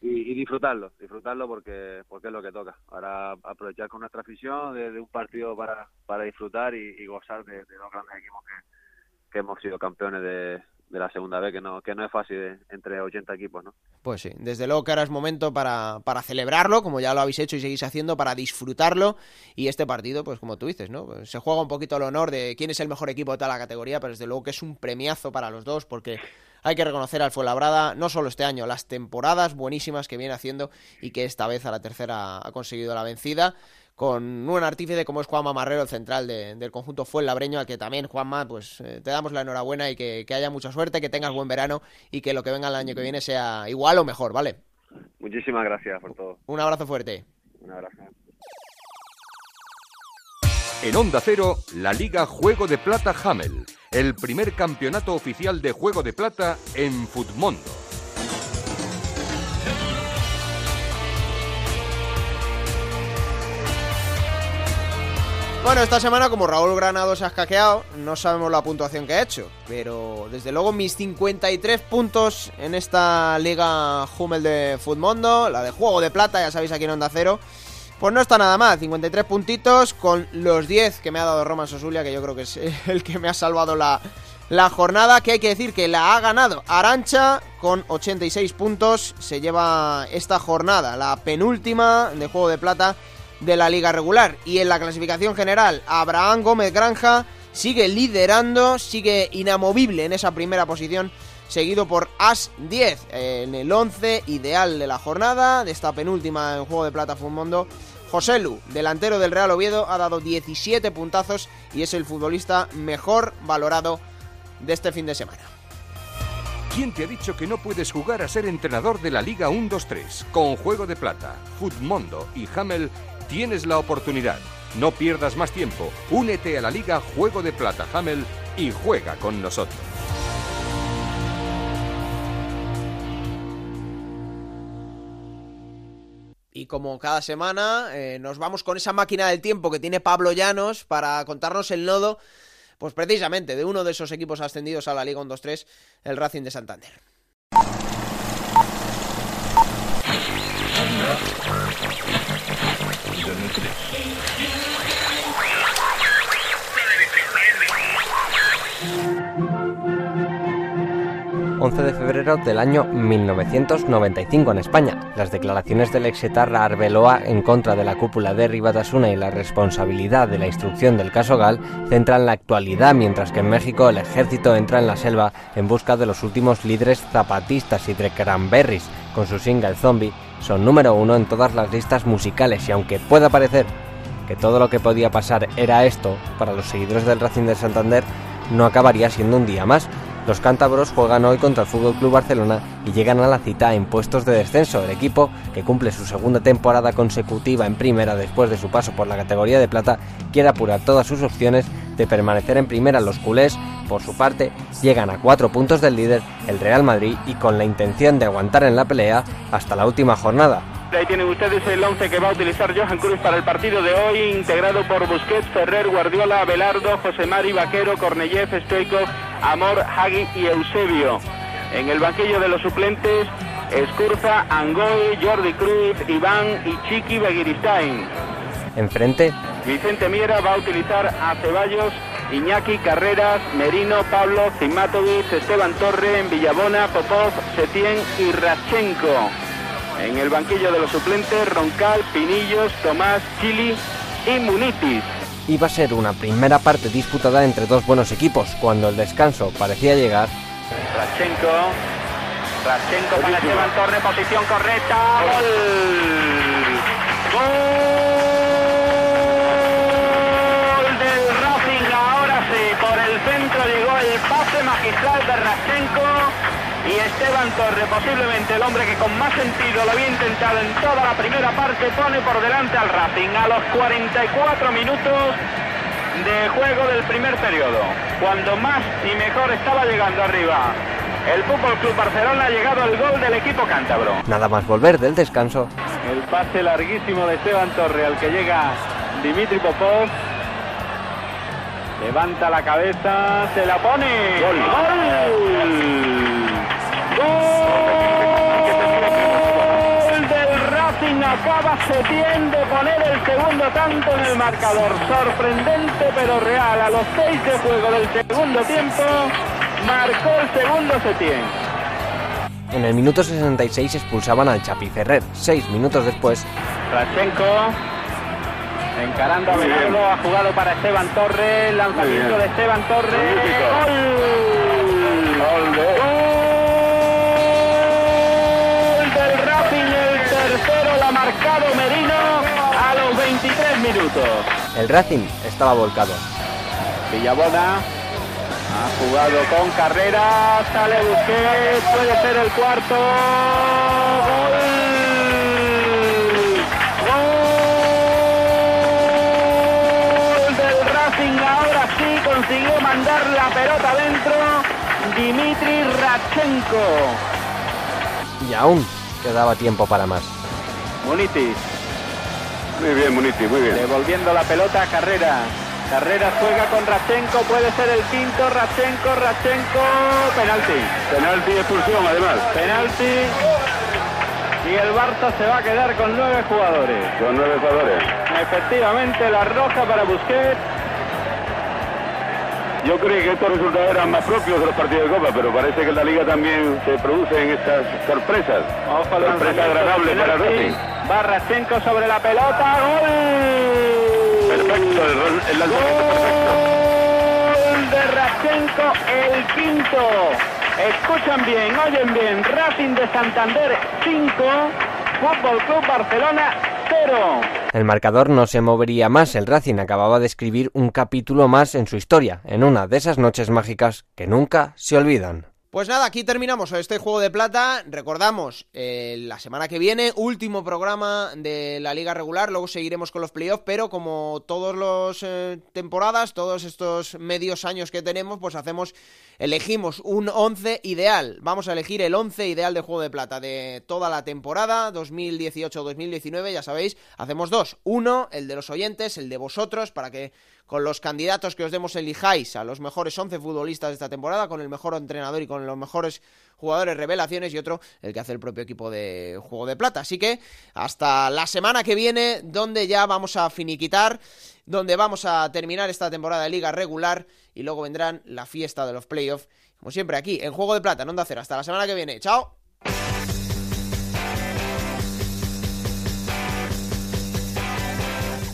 y, y disfrutarlo, disfrutarlo porque porque es lo que toca. Ahora aprovechar con nuestra afición de, de un partido para, para disfrutar y, y gozar de, de dos grandes equipos que, que hemos sido campeones de, de la segunda vez, que no que no es fácil eh, entre 80 equipos, ¿no? Pues sí, desde luego que ahora es momento para, para celebrarlo, como ya lo habéis hecho y seguís haciendo, para disfrutarlo. Y este partido, pues como tú dices, ¿no? Se juega un poquito el honor de quién es el mejor equipo de toda la categoría, pero desde luego que es un premiazo para los dos, porque hay que reconocer al Fuenlabrada, no solo este año, las temporadas buenísimas que viene haciendo y que esta vez a la tercera ha conseguido la vencida con un artífice como es Juanma Marrero, el central de- del conjunto Fuenlabreño, al que también, Juanma, pues eh, te damos la enhorabuena y que, que haya mucha suerte, que tengas buen verano y que lo que venga el año que viene sea igual o mejor, ¿vale? Muchísimas gracias por todo. Un abrazo fuerte. Un abrazo. En Onda Cero, la Liga Juego de Plata Hamel, el primer campeonato oficial de Juego de Plata en Futmundo. Bueno, esta semana como Raúl Granado se ha escaqueado, no sabemos la puntuación que ha hecho, pero desde luego mis 53 puntos en esta Liga Hummel de Futmundo, la de Juego de Plata, ya sabéis aquí en Onda Cero, pues no está nada mal, 53 puntitos con los 10 que me ha dado Roman Sosulia, que yo creo que es el que me ha salvado la, la jornada, que hay que decir que la ha ganado Arancha con 86 puntos, se lleva esta jornada, la penúltima de Juego de Plata de la liga regular. Y en la clasificación general, Abraham Gómez Granja sigue liderando, sigue inamovible en esa primera posición, seguido por As 10 en el 11 ideal de la jornada, de esta penúltima en juego de plata Mundo. José Lu, delantero del Real Oviedo, ha dado 17 puntazos y es el futbolista mejor valorado de este fin de semana. ¿Quién te ha dicho que no puedes jugar a ser entrenador de la Liga 1-2-3? Con Juego de Plata, Futmundo y Hamel tienes la oportunidad. No pierdas más tiempo. Únete a la Liga Juego de Plata Hamel y juega con nosotros. Y como cada semana, eh, nos vamos con esa máquina del tiempo que tiene Pablo Llanos para contarnos el nodo, pues precisamente de uno de esos equipos ascendidos a la Liga 1-2-3, el Racing de Santander. 11 de febrero del año 1995 en España. Las declaraciones del exetarra Arbeloa en contra de la cúpula de Ribatasuna y la responsabilidad de la instrucción del caso Gal centran la actualidad, mientras que en México el ejército entra en la selva en busca de los últimos líderes zapatistas y de cranberries. Con su single Zombie son número uno en todas las listas musicales y aunque pueda parecer que todo lo que podía pasar era esto, para los seguidores del Racing de Santander no acabaría siendo un día más. Los cántabros juegan hoy contra el Fútbol Club Barcelona y llegan a la cita en puestos de descenso. El equipo, que cumple su segunda temporada consecutiva en primera después de su paso por la categoría de plata, quiere apurar todas sus opciones de permanecer en primera. Los culés, por su parte, llegan a cuatro puntos del líder, el Real Madrid, y con la intención de aguantar en la pelea hasta la última jornada. Ahí tienen ustedes el 11 que va a utilizar Johan Cruz para el partido de hoy, integrado por Busquets, Ferrer, Guardiola, Belardo, José Mari, Vaquero, Korneyev, Stoikov, Amor, Hagi y Eusebio. En el banquillo de los suplentes, Escurza, Angoy, Jordi Cruz, Iván y Chiqui Begiristain. Enfrente, Vicente Miera va a utilizar a Ceballos, Iñaki, Carreras, Merino, Pablo, Zimatovic, Esteban Torre, Villabona, Popov, Setien y Rachenko. En el banquillo de los suplentes, Roncal, Pinillos, Tomás, Chili y Munitis. Iba a ser una primera parte disputada entre dos buenos equipos. Cuando el descanso parecía llegar, Rachenko, Rachenko para Esteban Torre, posición correcta, gol. Gol del Racing, ahora sí, por el centro llegó el pase magistral de Rachenko y Esteban Torre, posiblemente el hombre que con más sentido lo había intentado en toda la primera parte, pone por delante al Racing a los 44 minutos de juego del primer periodo, cuando más y mejor estaba llegando arriba. El Fútbol Club Barcelona ha llegado al gol del equipo cántabro. nada más volver del descanso, El pase larguísimo de Esteban Torre al que llega Dimitri Popov. Levanta la cabeza, se la pone. ¡Gol! ¡Gol del Racing! Acaba Setién de poner el segundo tanto en el marcador. Sorprendente pero real. A los seis de juego del segundo tiempo marcó el segundo Setién. en el minuto 66 expulsaban al Chapi Ferrer. Seis minutos después, Rachenko encarando a Belardo, ha jugado para Esteban Torres, lanzamiento de Esteban Torres, gol, gol 23 minutos. el Racing estaba volcado. Villabona ha jugado con carrera, sale Busquets, puede ser el cuarto. Gol. Gol del Racing, ahora sí consiguió mandar la pelota adentro. Dimitri Rachenko. Y aún quedaba tiempo para más. Munitis. Muy bien, Muniti, muy bien. Devolviendo la pelota a Carrera. Carrera juega con Rachenko, puede ser el quinto, Rachenko, Rachenko, penalti. Penalti y expulsión además. Penalti. Y el Barça se va a quedar con nueve jugadores. Con nueve jugadores. Efectivamente, la roja para Busquets. Yo creí que estos resultados eran más propios de los partidos de Copa, pero parece que en la Liga también se producen estas sorpresas. Ojo Sorpresa agradable para. Racing. Va Rachenko sobre la pelota. ¡Gol! Perfecto, el, el lanzamiento perfecto. Gol de Rachenko, el quinto. Escuchan bien, oyen bien. Racing de Santander 5, Fútbol Club Barcelona 0. El marcador no se movería más, el Racing acababa de escribir un capítulo más en su historia, en una de esas noches mágicas que nunca se olvidan. Pues nada, aquí terminamos este juego de plata. Recordamos, eh, la semana que viene, último programa de la liga regular. Luego seguiremos con los playoffs, pero como todas las temporadas, todos estos medios años que tenemos, pues hacemos, elegimos un 11 ideal. Vamos a elegir el 11 ideal de juego de plata de toda la temporada 2018-2019. Ya sabéis, hacemos dos. Uno, el de los oyentes, el de vosotros, para que con los candidatos que os demos elijáis a los mejores 11 futbolistas de esta temporada, con el mejor entrenador y con los mejores jugadores revelaciones y otro el que hace el propio equipo de Juego de Plata. Así que hasta la semana que viene, donde ya vamos a finiquitar, donde vamos a terminar esta temporada de liga regular y luego vendrán la fiesta de los playoffs, como siempre aquí en Juego de Plata, en Onda Cero. Hasta la semana que viene. ¡Chao!